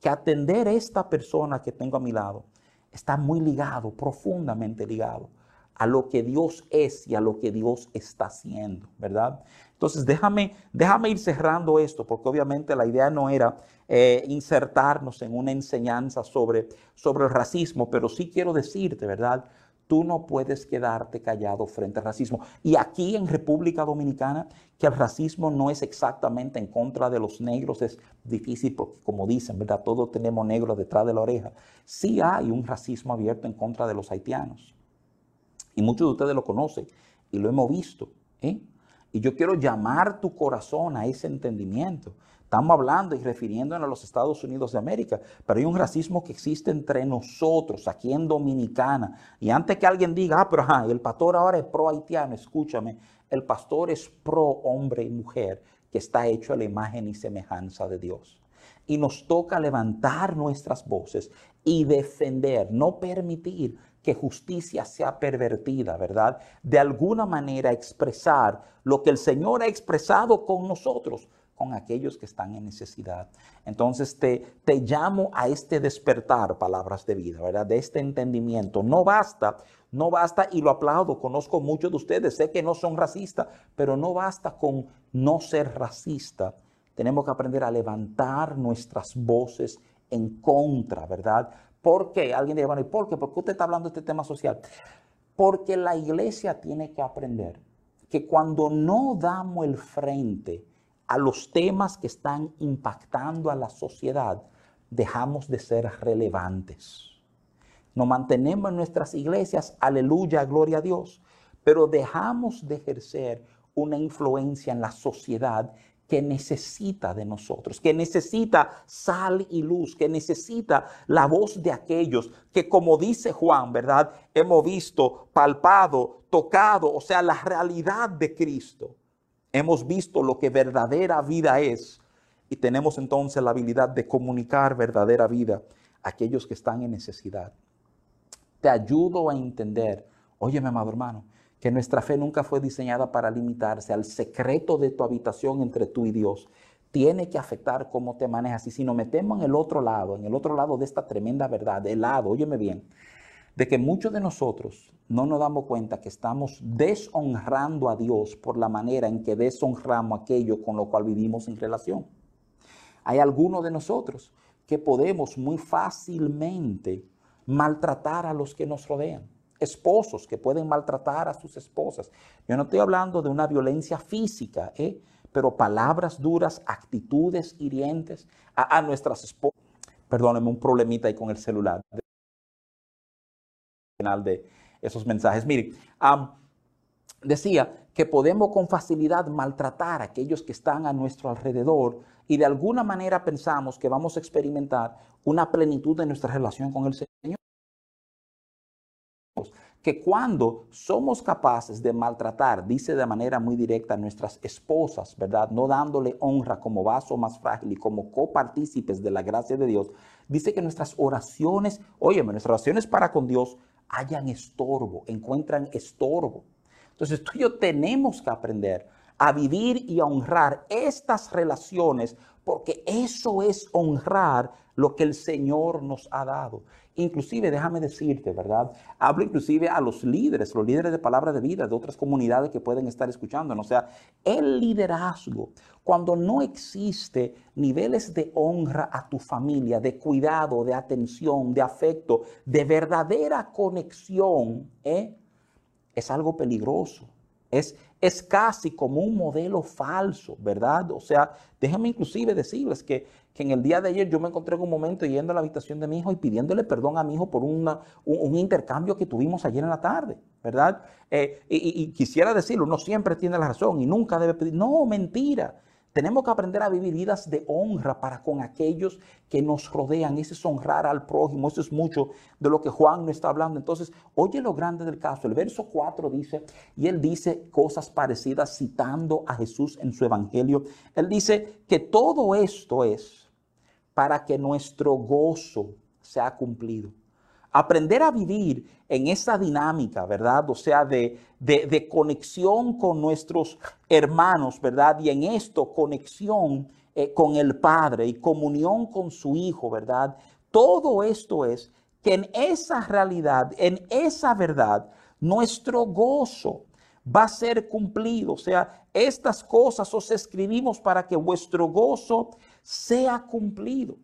que atender a esta persona que tengo a mi lado está muy ligado, profundamente ligado a lo que Dios es y a lo que Dios está haciendo, ¿verdad? Entonces, déjame, déjame ir cerrando esto, porque obviamente la idea no era eh, insertarnos en una enseñanza sobre, sobre el racismo, pero sí quiero decirte, ¿verdad? Tú no puedes quedarte callado frente al racismo. Y aquí en República Dominicana, que el racismo no es exactamente en contra de los negros, es difícil porque, como dicen, ¿verdad? Todos tenemos negros detrás de la oreja. Sí hay un racismo abierto en contra de los haitianos. Y muchos de ustedes lo conocen y lo hemos visto. ¿eh? Y yo quiero llamar tu corazón a ese entendimiento. Estamos hablando y refiriéndonos a los Estados Unidos de América, pero hay un racismo que existe entre nosotros, aquí en Dominicana. Y antes que alguien diga, ah, pero el pastor ahora es pro haitiano, escúchame, el pastor es pro hombre y mujer que está hecho a la imagen y semejanza de Dios. Y nos toca levantar nuestras voces y defender, no permitir que justicia sea pervertida, ¿verdad? De alguna manera expresar lo que el Señor ha expresado con nosotros, con aquellos que están en necesidad. Entonces te, te llamo a este despertar, palabras de vida, ¿verdad? De este entendimiento. No basta, no basta, y lo aplaudo, conozco muchos de ustedes, sé que no son racistas, pero no basta con no ser racista. Tenemos que aprender a levantar nuestras voces en contra, ¿verdad? ¿Por qué? Alguien dirá, bueno, ¿y por qué? ¿Por qué usted está hablando de este tema social? Porque la iglesia tiene que aprender que cuando no damos el frente a los temas que están impactando a la sociedad, dejamos de ser relevantes. Nos mantenemos en nuestras iglesias, aleluya, gloria a Dios, pero dejamos de ejercer una influencia en la sociedad que necesita de nosotros, que necesita sal y luz, que necesita la voz de aquellos que, como dice Juan, ¿verdad? Hemos visto, palpado, tocado, o sea, la realidad de Cristo. Hemos visto lo que verdadera vida es y tenemos entonces la habilidad de comunicar verdadera vida a aquellos que están en necesidad. Te ayudo a entender, oye, mi amado hermano, que nuestra fe nunca fue diseñada para limitarse al secreto de tu habitación entre tú y Dios. Tiene que afectar cómo te manejas. Y si nos metemos en el otro lado, en el otro lado de esta tremenda verdad, el lado, óyeme bien, de que muchos de nosotros no nos damos cuenta que estamos deshonrando a Dios por la manera en que deshonramos aquello con lo cual vivimos en relación. Hay algunos de nosotros que podemos muy fácilmente maltratar a los que nos rodean esposos que pueden maltratar a sus esposas. Yo no estoy hablando de una violencia física, ¿eh? pero palabras duras, actitudes hirientes a, nuestras esposas. Perdónenme, un problemita ahí con el celular. Final de esos mensajes. Miren, decía que podemos con facilidad maltratar a aquellos que están a nuestro alrededor y de alguna manera pensamos que vamos a experimentar una plenitud de nuestra relación con el Señor que cuando somos capaces de maltratar, dice de manera muy directa, a nuestras esposas, ¿verdad? No dándole honra como vaso más frágil y como copartícipes de la gracia de Dios, dice que nuestras oraciones, oye, nuestras oraciones para con Dios hayan estorbo, encuentran estorbo. Entonces tú y yo tenemos que aprender a vivir y a honrar estas relaciones porque eso es honrar lo que el Señor nos ha dado. Inclusive, déjame decirte, ¿verdad? Hablo inclusive a los líderes, los líderes de palabra de vida de otras comunidades que pueden estar escuchando. O sea, el liderazgo, cuando no existe niveles de honra a tu familia, de cuidado, de atención, de afecto, de verdadera conexión, ¿eh? es algo peligroso. Es, es casi como un modelo falso, ¿verdad? O sea, déjame inclusive decirles que, que, en el día de ayer yo me encontré en un momento yendo a la habitación de mi hijo y pidiéndole perdón a mi hijo por una, un, intercambio que tuvimos ayer en la tarde, ¿verdad? Eh, y, y, quisiera decirlo, uno siempre tiene la razón y nunca debe pedir, no, mentira. Tenemos que aprender a vivir vidas de honra para con aquellos que nos rodean. Ese es honrar al prójimo. Eso es mucho de lo que Juan nos está hablando. Entonces, oye lo grande del caso. El verso 4 dice, y él dice cosas parecidas citando a Jesús en su evangelio. Él dice que todo esto es para que nuestro gozo sea cumplido aprender a vivir en esa dinámica, ¿verdad? O sea, de, conexión con nuestros hermanos, ¿verdad? Y en esto, conexión eh, con el Padre y comunión con su Hijo, ¿verdad? Todo esto es que en esa realidad, en esa verdad, nuestro gozo va a ser cumplido. O sea, estas cosas os escribimos para que vuestro gozo sea cumplido.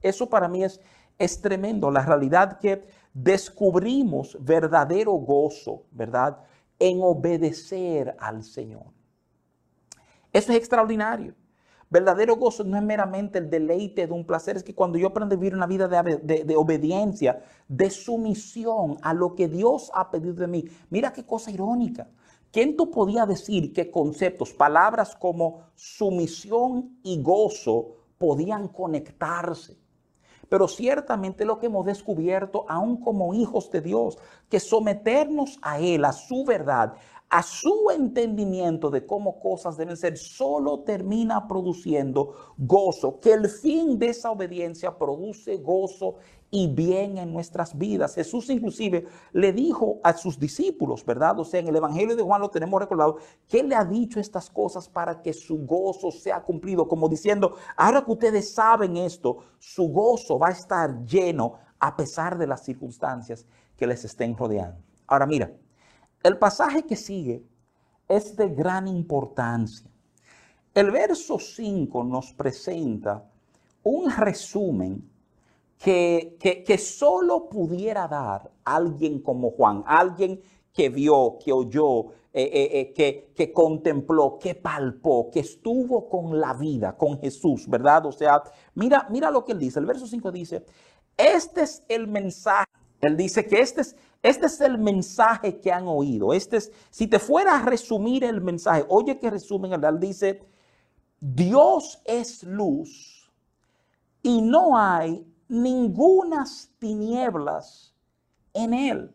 Eso para mí es, es tremendo, la realidad que descubrimos verdadero gozo, ¿verdad? En obedecer al Señor. Eso es extraordinario. Verdadero gozo no es meramente el deleite de un placer, es que cuando yo aprendo a vivir una vida de, de, obediencia, de sumisión a lo que Dios ha pedido de mí. Mira qué cosa irónica. ¿Quién tú podía decir que conceptos, palabras como sumisión y gozo podían conectarse? Pero ciertamente lo que hemos descubierto, aún como hijos de Dios, que someternos a Él, a su verdad, a su entendimiento de cómo cosas deben ser, solo termina produciendo gozo, que el fin de esa obediencia produce gozo y bien en nuestras vidas. Jesús inclusive le dijo a sus discípulos, ¿verdad? O sea, en el Evangelio de Juan lo tenemos recordado, que le ha dicho estas cosas para que su gozo sea cumplido, como diciendo, ahora que ustedes saben esto, su gozo va a estar lleno a pesar de las circunstancias que les estén rodeando. Ahora mira, el pasaje que sigue es de gran importancia. El verso 5 nos presenta un resumen que, que, solo pudiera dar alguien como Juan, alguien que vio, que oyó, eh, eh, eh, que, que, contempló, que palpó, que estuvo con la vida, con Jesús, ¿verdad? O sea, mira, mira lo que él dice. El verso 5 dice, este es el mensaje. Él dice que este es, este es el mensaje que han oído. Este es, si te fuera a resumir el mensaje, oye que resumen, él dice, Dios es luz y no hay ningunas tinieblas en él.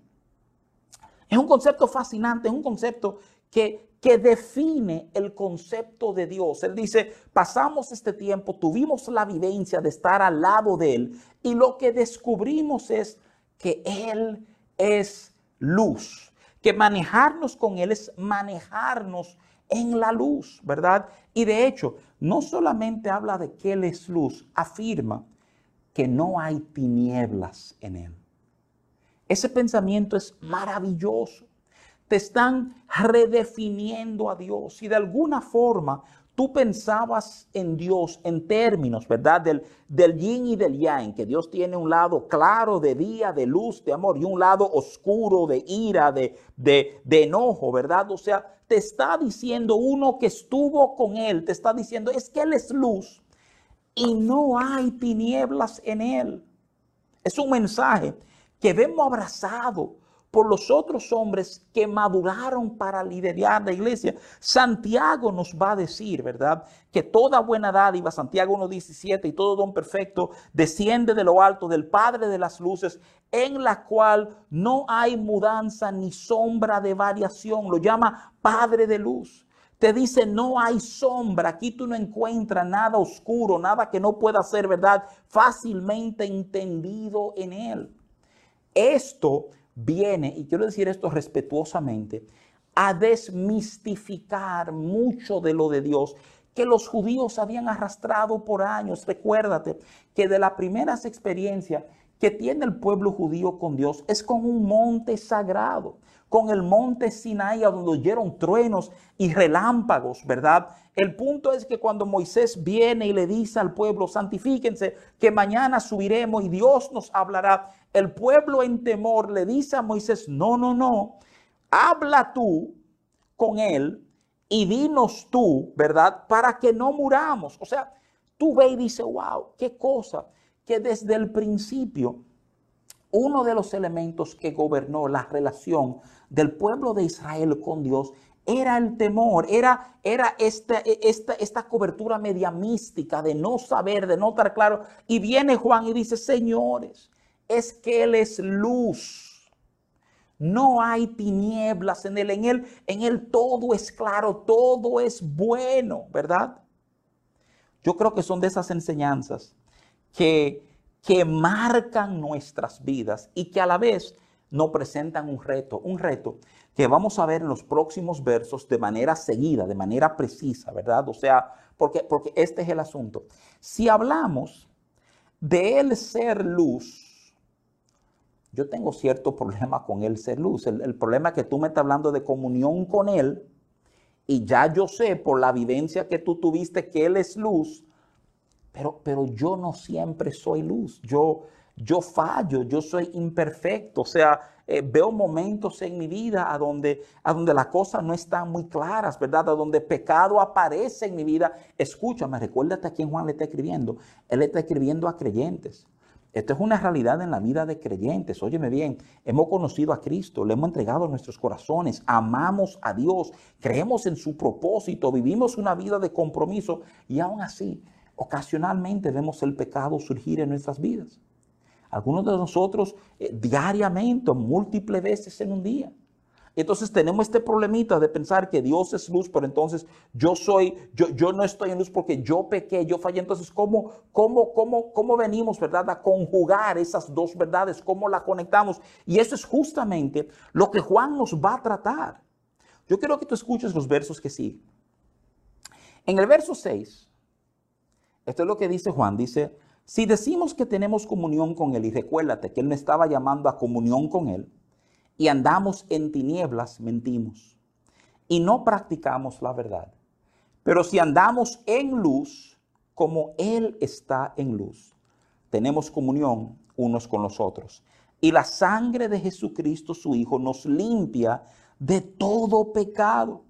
Es un concepto fascinante, es un concepto que, que define el concepto de Dios. Él dice, pasamos este tiempo, tuvimos la vivencia de estar al lado de Él y lo que descubrimos es que Él es luz, que manejarnos con Él es manejarnos en la luz, ¿verdad? Y de hecho, no solamente habla de que Él es luz, afirma que no hay tinieblas en él. Ese pensamiento es maravilloso. Te están redefiniendo a Dios y de alguna forma tú pensabas en Dios en términos, ¿verdad? Del, del yin y del yang, que Dios tiene un lado claro de día, de luz, de amor, y un lado oscuro de ira, de, de, de enojo, ¿verdad? O sea, te está diciendo uno que estuvo con Él, te está diciendo, es que Él es luz y no hay tinieblas en él. Es un mensaje que vemos abrazado por los otros hombres que maduraron para liderar la iglesia. Santiago nos va a decir, ¿verdad? Que toda buena dádiva, Santiago 1.17, y todo don perfecto desciende de lo alto del Padre de las luces, en la cual no hay mudanza ni sombra de variación. Lo llama Padre de luz te dice no hay sombra, aquí tú no encuentras nada oscuro, nada que no pueda ser verdad, fácilmente entendido en él. Esto viene, y quiero decir esto respetuosamente, a desmistificar mucho de lo de Dios que los judíos habían arrastrado por años. Recuérdate que de las primeras experiencias que tiene el pueblo judío con Dios es con un monte sagrado con el monte Sinai, a donde oyeron truenos y relámpagos, ¿verdad? El punto es que cuando Moisés viene y le dice al pueblo, santifíquense, que mañana subiremos y Dios nos hablará, el pueblo en temor le dice a Moisés, no, no, no, habla tú con él y dinos tú, ¿verdad? Para que no muramos. O sea, tú ve y dice, wow, qué cosa, que desde el principio uno de los elementos que gobernó la relación del pueblo de Israel con Dios era el temor, era, era esta, esta, esta cobertura media mística de no saber, de no estar claro. Y viene Juan y dice, señores, es que Él es luz. No hay tinieblas en Él. En Él, en Él todo es claro, todo es bueno, ¿verdad? Yo creo que son de esas enseñanzas que, que marcan nuestras vidas y que a la vez nos presentan un reto, un reto que vamos a ver en los próximos versos de manera seguida, de manera precisa, ¿verdad? O sea, porque, porque este es el asunto. Si hablamos de él ser luz yo tengo cierto problema con él ser luz. El, el problema es que tú me estás hablando de comunión con él y ya yo sé por la vivencia que tú tuviste que él es luz, pero, pero yo no siempre soy luz. Yo, yo fallo, yo soy imperfecto. O sea, eh, veo momentos en mi vida a donde, a donde las cosas no están muy claras, ¿verdad? A donde pecado aparece en mi vida. Escúchame, recuérdate a quién Juan le está escribiendo. Él le está escribiendo a creyentes. Esto es una realidad en la vida de creyentes. Óyeme bien, hemos conocido a Cristo, le hemos entregado nuestros corazones, amamos a Dios, creemos en su propósito, vivimos una vida de compromiso y aún así, ocasionalmente vemos el pecado surgir en nuestras vidas. Algunos de nosotros eh, diariamente, múltiples veces en un día. Entonces tenemos este problemita de pensar que Dios es luz, pero entonces yo soy, yo, no estoy en luz porque yo pequé, yo fallé. Entonces, ¿cómo, cómo, cómo, cómo venimos, verdad, a conjugar esas dos verdades? ¿Cómo la conectamos? Y eso es justamente lo que Juan nos va a tratar. Yo quiero que tú escuches los versos que siguen. En el verso 6, esto es lo que dice Juan, dice, si decimos que tenemos comunión con Él, y recuérdate que Él me estaba llamando a comunión con Él, y andamos en tinieblas, mentimos y no practicamos la verdad. Pero si andamos en luz, como Él está en luz, tenemos comunión unos con los otros. Y la sangre de Jesucristo, su Hijo, nos limpia de todo pecado.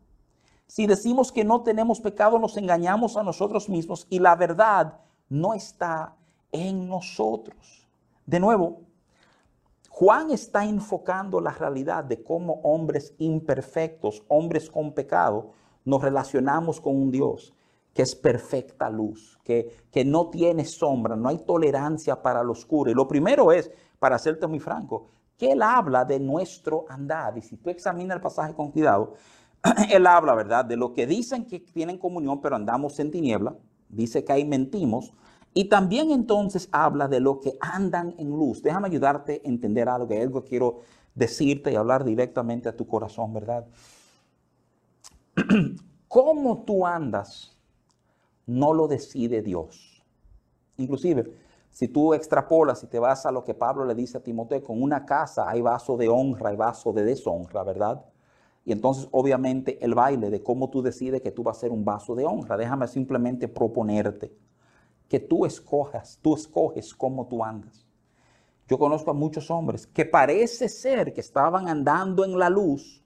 Si decimos que no tenemos pecado, nos engañamos a nosotros mismos y la verdad no está en nosotros. De nuevo, Juan está enfocando la realidad de cómo hombres imperfectos, hombres con pecado, nos relacionamos con un Dios que es perfecta luz, que, que no tiene sombra, no hay tolerancia para lo oscuro. Y lo primero es, para hacerte muy franco, que Él habla de nuestro andar. Y si tú examinas el pasaje con cuidado, Él habla, ¿verdad?, de lo que dicen que tienen comunión, pero andamos en tiniebla. Dice que ahí mentimos. Y también entonces habla de lo que andan en luz. Déjame ayudarte a entender algo, que algo quiero decirte y hablar directamente a tu corazón, ¿verdad? Cómo tú andas no lo decide Dios. Inclusive, si tú extrapolas y te vas a lo que Pablo le dice a Timoteo, con una casa hay vaso de honra y vaso de deshonra, ¿verdad? Y entonces, obviamente, el baile de cómo tú decides que tú vas a ser un vaso de honra. Déjame simplemente proponerte que tú escojas, tú escoges cómo tú andas. Yo conozco a muchos hombres que parece ser que estaban andando en la luz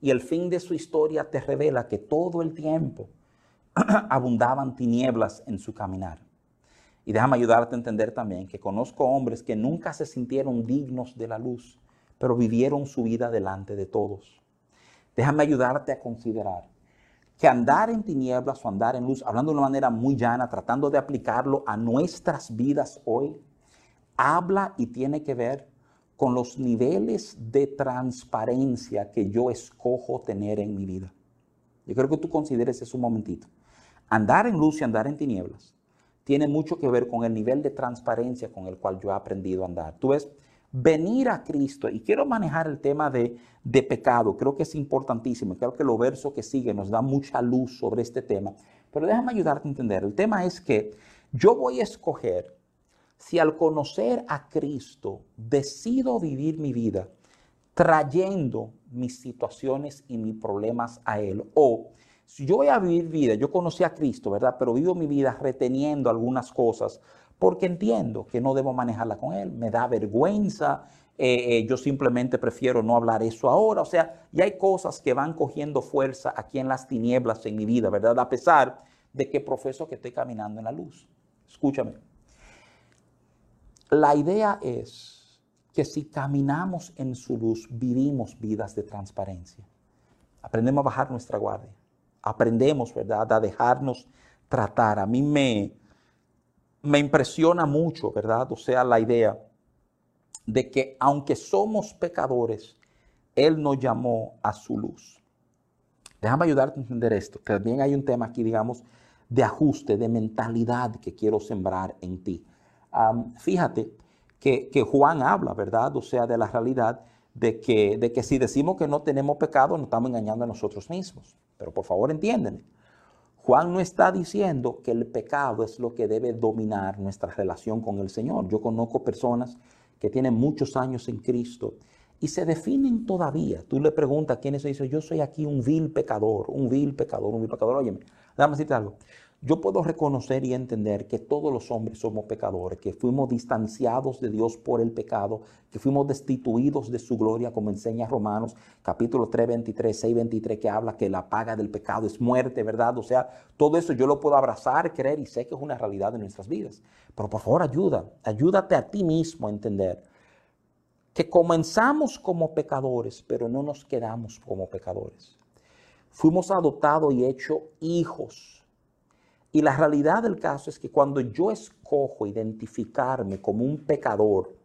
y el fin de su historia te revela que todo el tiempo abundaban tinieblas en su caminar. Y déjame ayudarte a entender también que conozco hombres que nunca se sintieron dignos de la luz, pero vivieron su vida delante de todos. Déjame ayudarte a considerar que andar en tinieblas o andar en luz, hablando de una manera muy llana, tratando de aplicarlo a nuestras vidas hoy, habla y tiene que ver con los niveles de transparencia que yo escojo tener en mi vida. Yo creo que tú consideres eso un momentito. Andar en luz y andar en tinieblas tiene mucho que ver con el nivel de transparencia con el cual yo he aprendido a andar. Tú ves, venir a Cristo, y quiero manejar el tema de, de pecado, creo que es importantísimo, creo que los versos que siguen nos da mucha luz sobre este tema, pero déjame ayudarte a entender, el tema es que yo voy a escoger si al conocer a Cristo decido vivir mi vida trayendo mis situaciones y mis problemas a Él, o si yo voy a vivir vida, yo conocí a Cristo, ¿verdad? Pero vivo mi vida reteniendo algunas cosas porque entiendo que no debo manejarla con Él, me da vergüenza, eh, eh, yo simplemente prefiero no hablar eso ahora, o sea, ya hay cosas que van cogiendo fuerza aquí en las tinieblas en mi vida, ¿verdad? A pesar de que profeso que estoy caminando en la luz. Escúchame. La idea es que si caminamos en su luz, vivimos vidas de transparencia. Aprendemos a bajar nuestra guardia aprendemos, ¿verdad?, a dejarnos tratar. A mí me, me impresiona mucho, ¿verdad? O sea, la idea de que aunque somos pecadores, Él nos llamó a su luz. Déjame ayudarte a entender esto. También hay un tema aquí, digamos, de ajuste, de mentalidad que quiero sembrar en ti. fíjate que, que, Juan habla, ¿verdad? O sea, de la realidad de que, de que si decimos que no tenemos pecado, nos estamos engañando a nosotros mismos. Pero por favor entiéndeme. Juan no está diciendo que el pecado es lo que debe dominar nuestra relación con el Señor. Yo conozco personas que tienen muchos años en Cristo y se definen todavía. Tú le preguntas a quienes se dice, yo soy aquí un vil pecador, un vil pecador, un vil pecador. Óyeme, déjame decirte algo. Yo puedo reconocer y entender que todos los hombres somos pecadores, que fuimos distanciados de Dios por el pecado, que fuimos destituidos de su gloria, como enseña Romanos capítulo 3, 23, 6, 23, que habla que la paga del pecado es muerte, ¿verdad? O sea, todo eso yo lo puedo abrazar, creer y sé que es una realidad de nuestras vidas. Pero por favor, ayuda, ayúdate a ti mismo a entender que comenzamos como pecadores, pero no nos quedamos como pecadores. Fuimos adoptados y hechos hijos y la realidad del caso es que cuando yo escojo identificarme como un pecador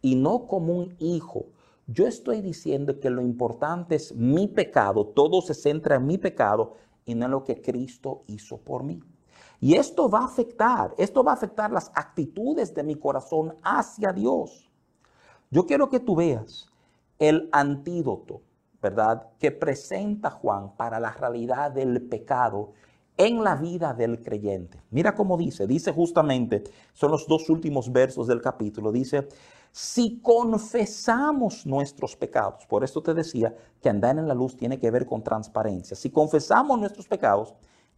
y no como un hijo, yo estoy diciendo que lo importante es mi pecado, todo se centra en mi pecado y no en lo que Cristo hizo por mí. Y esto va a afectar, esto va a afectar las actitudes de mi corazón hacia Dios. Yo quiero que tú veas el antídoto, ¿verdad?, que presenta Juan para la realidad del pecado en la vida del creyente. Mira cómo dice, dice justamente, son los dos últimos versos del capítulo, dice, si confesamos nuestros pecados, por esto te decía que andar en la luz tiene que ver con transparencia, si confesamos nuestros pecados,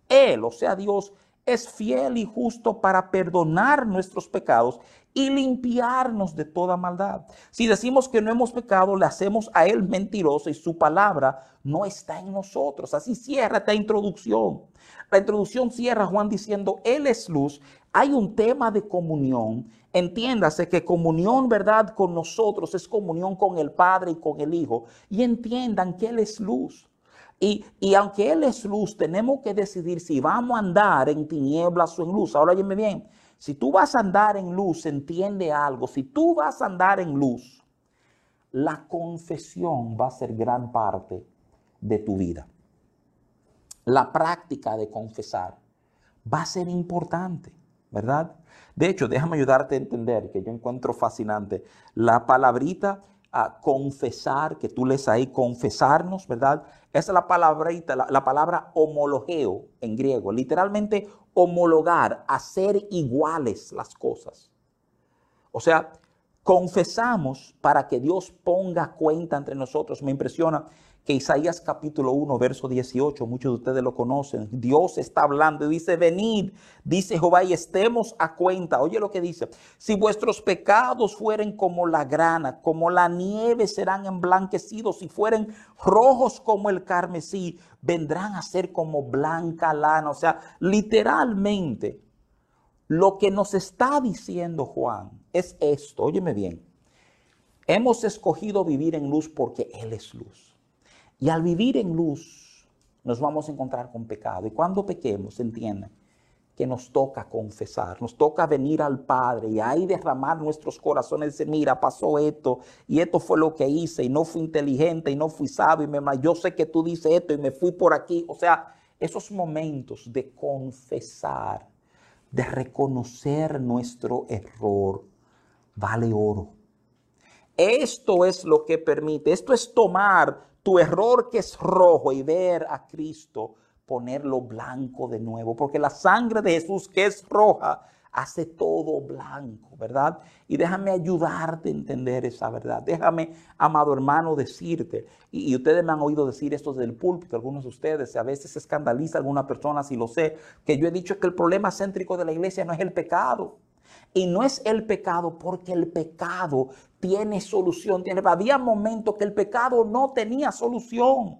Él, o sea Dios, es fiel y justo para perdonar nuestros pecados y limpiarnos de toda maldad. Si decimos que no hemos pecado, le hacemos a Él mentiroso y su palabra no está en nosotros. Así cierra esta introducción. La introducción cierra Juan diciendo, Él es luz. Hay un tema de comunión. Entiéndase que comunión, ¿verdad? Con nosotros es comunión con el Padre y con el Hijo. Y entiendan que Él es luz. Y, y, aunque Él es luz, tenemos que decidir si vamos a andar en tinieblas o en luz. Ahora óyeme bien, si tú vas a andar en luz, entiende algo. Si tú vas a andar en luz, la confesión va a ser gran parte de tu vida la práctica de confesar va a ser importante, ¿verdad? De hecho, déjame ayudarte a entender que yo encuentro fascinante la palabrita a confesar, que tú lees ahí, confesarnos, ¿verdad? Es la palabrita, la, la palabra homologeo en griego, literalmente homologar, hacer iguales las cosas. O sea, confesamos para que Dios ponga cuenta entre nosotros. Me impresiona que Isaías capítulo 1, verso 18, muchos de ustedes lo conocen, Dios está hablando y dice, venid, dice Jehová, y estemos a cuenta. Oye lo que dice, si vuestros pecados fueren como la grana, como la nieve serán emblanquecidos, si fueren rojos como el carmesí, vendrán a ser como blanca lana. O sea, literalmente, lo que nos está diciendo Juan es esto, óyeme bien, hemos escogido vivir en luz porque Él es luz. Y al vivir en luz, nos vamos a encontrar con pecado. Y cuando pequemos, entiendan que nos toca confesar, nos toca venir al Padre y ahí derramar nuestros corazones y decir, mira, pasó esto y esto fue lo que hice y no fui inteligente y no fui sabio y me, yo sé que tú dices esto y me fui por aquí. O sea, esos momentos de confesar, de reconocer nuestro error, vale oro. Esto es lo que permite, esto es tomar tu error que es rojo y ver a Cristo ponerlo blanco de nuevo, porque la sangre de Jesús que es roja hace todo blanco, ¿verdad? Y déjame ayudarte a entender esa verdad. Déjame, amado hermano, decirte, y, ustedes me han oído decir esto desde el púlpito, algunos de ustedes, a veces se escandaliza alguna persona, si lo sé, que yo he dicho que el problema céntrico de la iglesia no es el pecado. Y no es el pecado porque el pecado tiene solución. Tiene, había momentos que el pecado no tenía solución.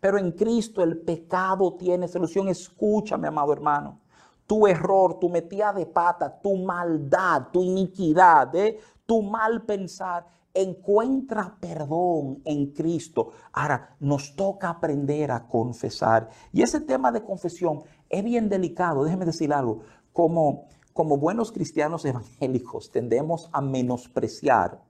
Pero en Cristo el pecado tiene solución. Escúchame, amado hermano. Tu error, tu metida de pata, tu maldad, tu iniquidad, ¿eh? tu mal pensar, encuentra perdón en Cristo. Ahora, nos toca aprender a confesar. Y ese tema de confesión es bien delicado. Déjeme decir algo. Como como buenos cristianos evangélicos tendemos a menospreciar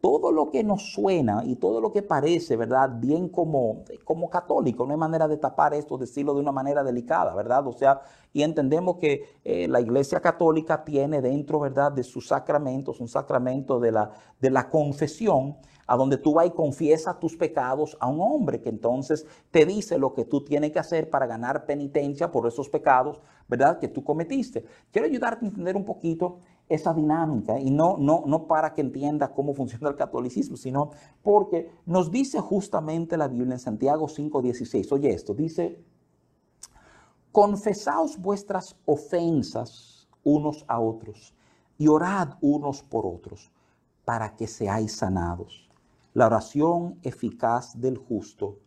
todo lo que nos suena y todo lo que parece, ¿verdad? Bien como, como católico. No hay manera de tapar esto, decirlo de una manera delicada, ¿verdad? O sea, y entendemos que eh, la Iglesia Católica tiene dentro, ¿verdad?, de sus sacramentos, un sacramento de la, de la confesión, a donde tú vas y confiesas tus pecados a un hombre que entonces te dice lo que tú tienes que hacer para ganar penitencia por esos pecados, ¿verdad?, que tú cometiste. Quiero ayudarte a entender un poquito esa dinámica y no, no, no para que entienda cómo funciona el catolicismo, sino porque nos dice justamente la Biblia en Santiago 5:16. Oye esto, dice, confesaos vuestras ofensas unos a otros y orad unos por otros para que seáis sanados. La oración eficaz del justo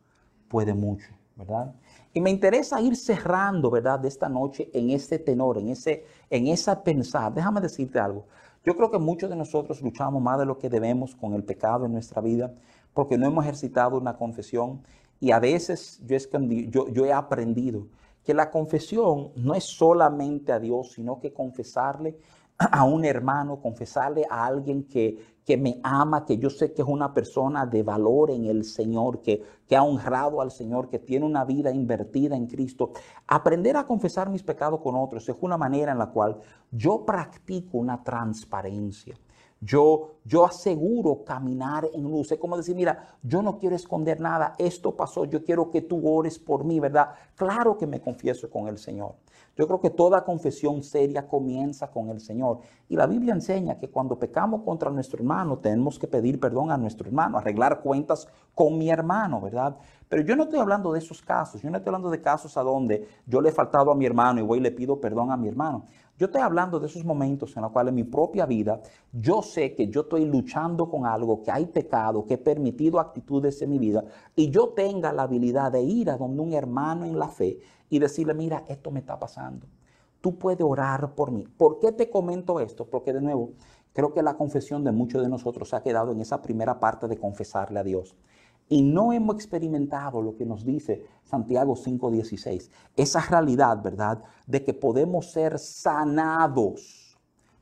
puede mucho, ¿verdad? Y me interesa ir cerrando, ¿verdad?, de esta noche en ese tenor, en, ese, en esa pensar. Déjame decirte algo. Yo creo que muchos de nosotros luchamos más de lo que debemos con el pecado en nuestra vida porque no hemos ejercitado una confesión y a veces yo, yo, yo he aprendido que la confesión no es solamente a Dios, sino que confesarle a un hermano, confesarle a alguien que, que me ama, que yo sé que es una persona de valor en el Señor, que, que ha honrado al Señor, que tiene una vida invertida en Cristo. Aprender a confesar mis pecados con otros es una manera en la cual yo practico una transparencia. Yo, yo aseguro caminar en luz. Es como decir, mira, yo no quiero esconder nada. Esto pasó. Yo quiero que tú ores por mí, ¿verdad? Claro que me confieso con el Señor. Yo creo que toda confesión seria comienza con el Señor. Y la Biblia enseña que cuando pecamos contra nuestro hermano, tenemos que pedir perdón a nuestro hermano, arreglar cuentas con mi hermano, ¿verdad? Pero yo no estoy hablando de esos casos. Yo no estoy hablando de casos a donde yo le he faltado a mi hermano y voy y le pido perdón a mi hermano. Yo estoy hablando de esos momentos en los cuales en mi propia vida yo sé que yo estoy luchando con algo, que hay pecado, que he permitido actitudes en mi vida y yo tenga la habilidad de ir a donde un hermano en la fe y decirle, mira, esto me está pasando. Tú puedes orar por mí. ¿Por qué te comento esto? Porque de nuevo, creo que la confesión de muchos de nosotros ha quedado en esa primera parte de confesarle a Dios. Y no hemos experimentado lo que nos dice Santiago 5:16, esa realidad, ¿verdad? De que podemos ser sanados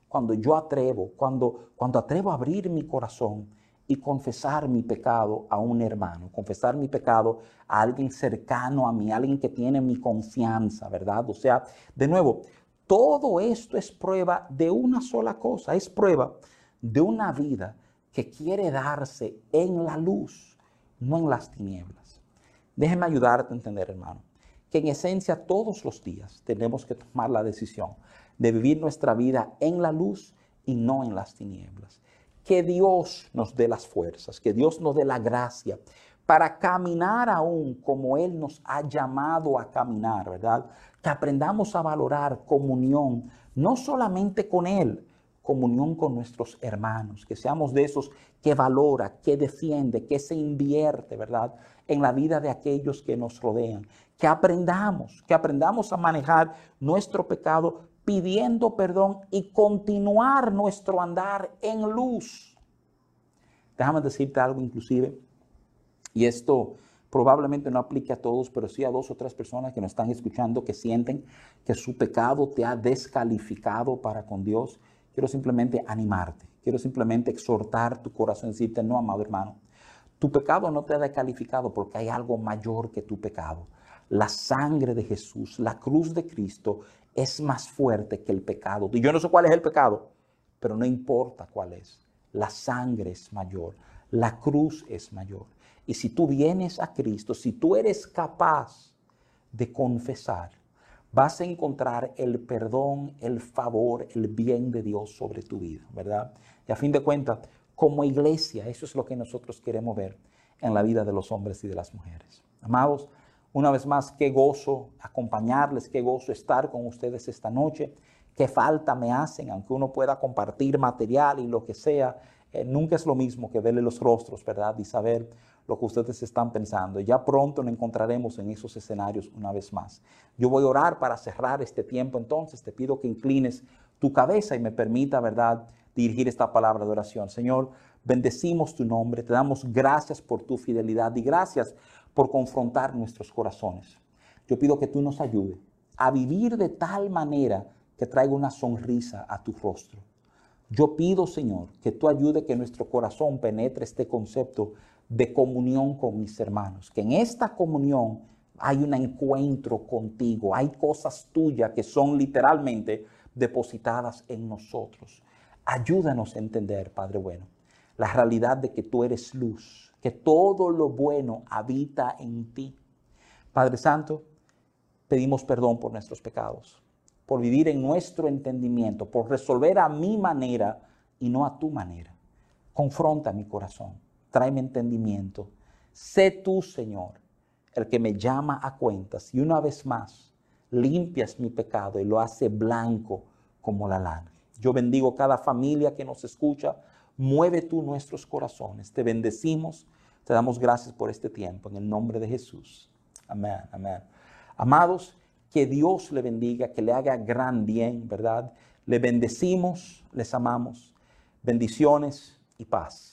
cuando yo atrevo, cuando, cuando atrevo a abrir mi corazón y confesar mi pecado a un hermano, confesar mi pecado a alguien cercano a mí, alguien que tiene mi confianza, ¿verdad? O sea, de nuevo, todo esto es prueba de una sola cosa, es prueba de una vida que quiere darse en la luz no en las tinieblas. Déjeme ayudarte a entender, hermano, que en esencia todos los días tenemos que tomar la decisión de vivir nuestra vida en la luz y no en las tinieblas. Que Dios nos dé las fuerzas, que Dios nos dé la gracia para caminar aún como Él nos ha llamado a caminar, ¿verdad? Que aprendamos a valorar comunión, no solamente con Él, comunión con nuestros hermanos, que seamos de esos que valora, que defiende, que se invierte, ¿verdad? En la vida de aquellos que nos rodean. Que aprendamos, que aprendamos a manejar nuestro pecado pidiendo perdón y continuar nuestro andar en luz. Déjame decirte algo inclusive, y esto probablemente no aplique a todos, pero sí a dos o tres personas que nos están escuchando que sienten que su pecado te ha descalificado para con Dios quiero simplemente animarte, quiero simplemente exhortar tu corazón y decirte, no, amado hermano, tu pecado no te ha descalificado porque hay algo mayor que tu pecado. La sangre de Jesús, la cruz de Cristo es más fuerte que el pecado. Y yo no sé cuál es el pecado, pero no importa cuál es. La sangre es mayor, la cruz es mayor. Y si tú vienes a Cristo, si tú eres capaz de confesar, vas a encontrar el perdón, el favor, el bien de Dios sobre tu vida, ¿verdad? Y a fin de cuentas, como iglesia, eso es lo que nosotros queremos ver en la vida de los hombres y de las mujeres. Amados, una vez más, qué gozo acompañarles, qué gozo estar con ustedes esta noche. Qué falta me hacen, aunque uno pueda compartir material y lo que sea, eh, nunca es lo mismo que verle los rostros, ¿verdad? Y saber lo que ustedes están pensando. Ya pronto nos encontraremos en esos escenarios una vez más. Yo voy a orar para cerrar este tiempo, entonces te pido que inclines tu cabeza y me permita, ¿verdad?, dirigir esta palabra de oración. Señor, bendecimos tu nombre, te damos gracias por tu fidelidad y gracias por confrontar nuestros corazones. Yo pido que tú nos ayudes a vivir de tal manera que traiga una sonrisa a tu rostro. Yo pido, Señor, que tú ayude que nuestro corazón penetre este concepto de comunión con mis hermanos, que en esta comunión hay un encuentro contigo, hay cosas tuyas que son literalmente depositadas en nosotros. Ayúdanos a entender, Padre bueno, la realidad de que tú eres luz, que todo lo bueno habita en ti. Padre Santo, pedimos perdón por nuestros pecados por vivir en nuestro entendimiento, por resolver a mi manera y no a tu manera. Confronta mi corazón, tráeme entendimiento. Sé tú, Señor, el que me llama a cuentas y una vez más limpias mi pecado y lo hace blanco como la lana. Yo bendigo cada familia que nos escucha. Mueve tú nuestros corazones. Te bendecimos. Te damos gracias por este tiempo en el nombre de Jesús. Amén, amén. Amados, que Dios le bendiga, que le haga gran bien, ¿verdad? Le bendecimos, les amamos. Bendiciones y paz.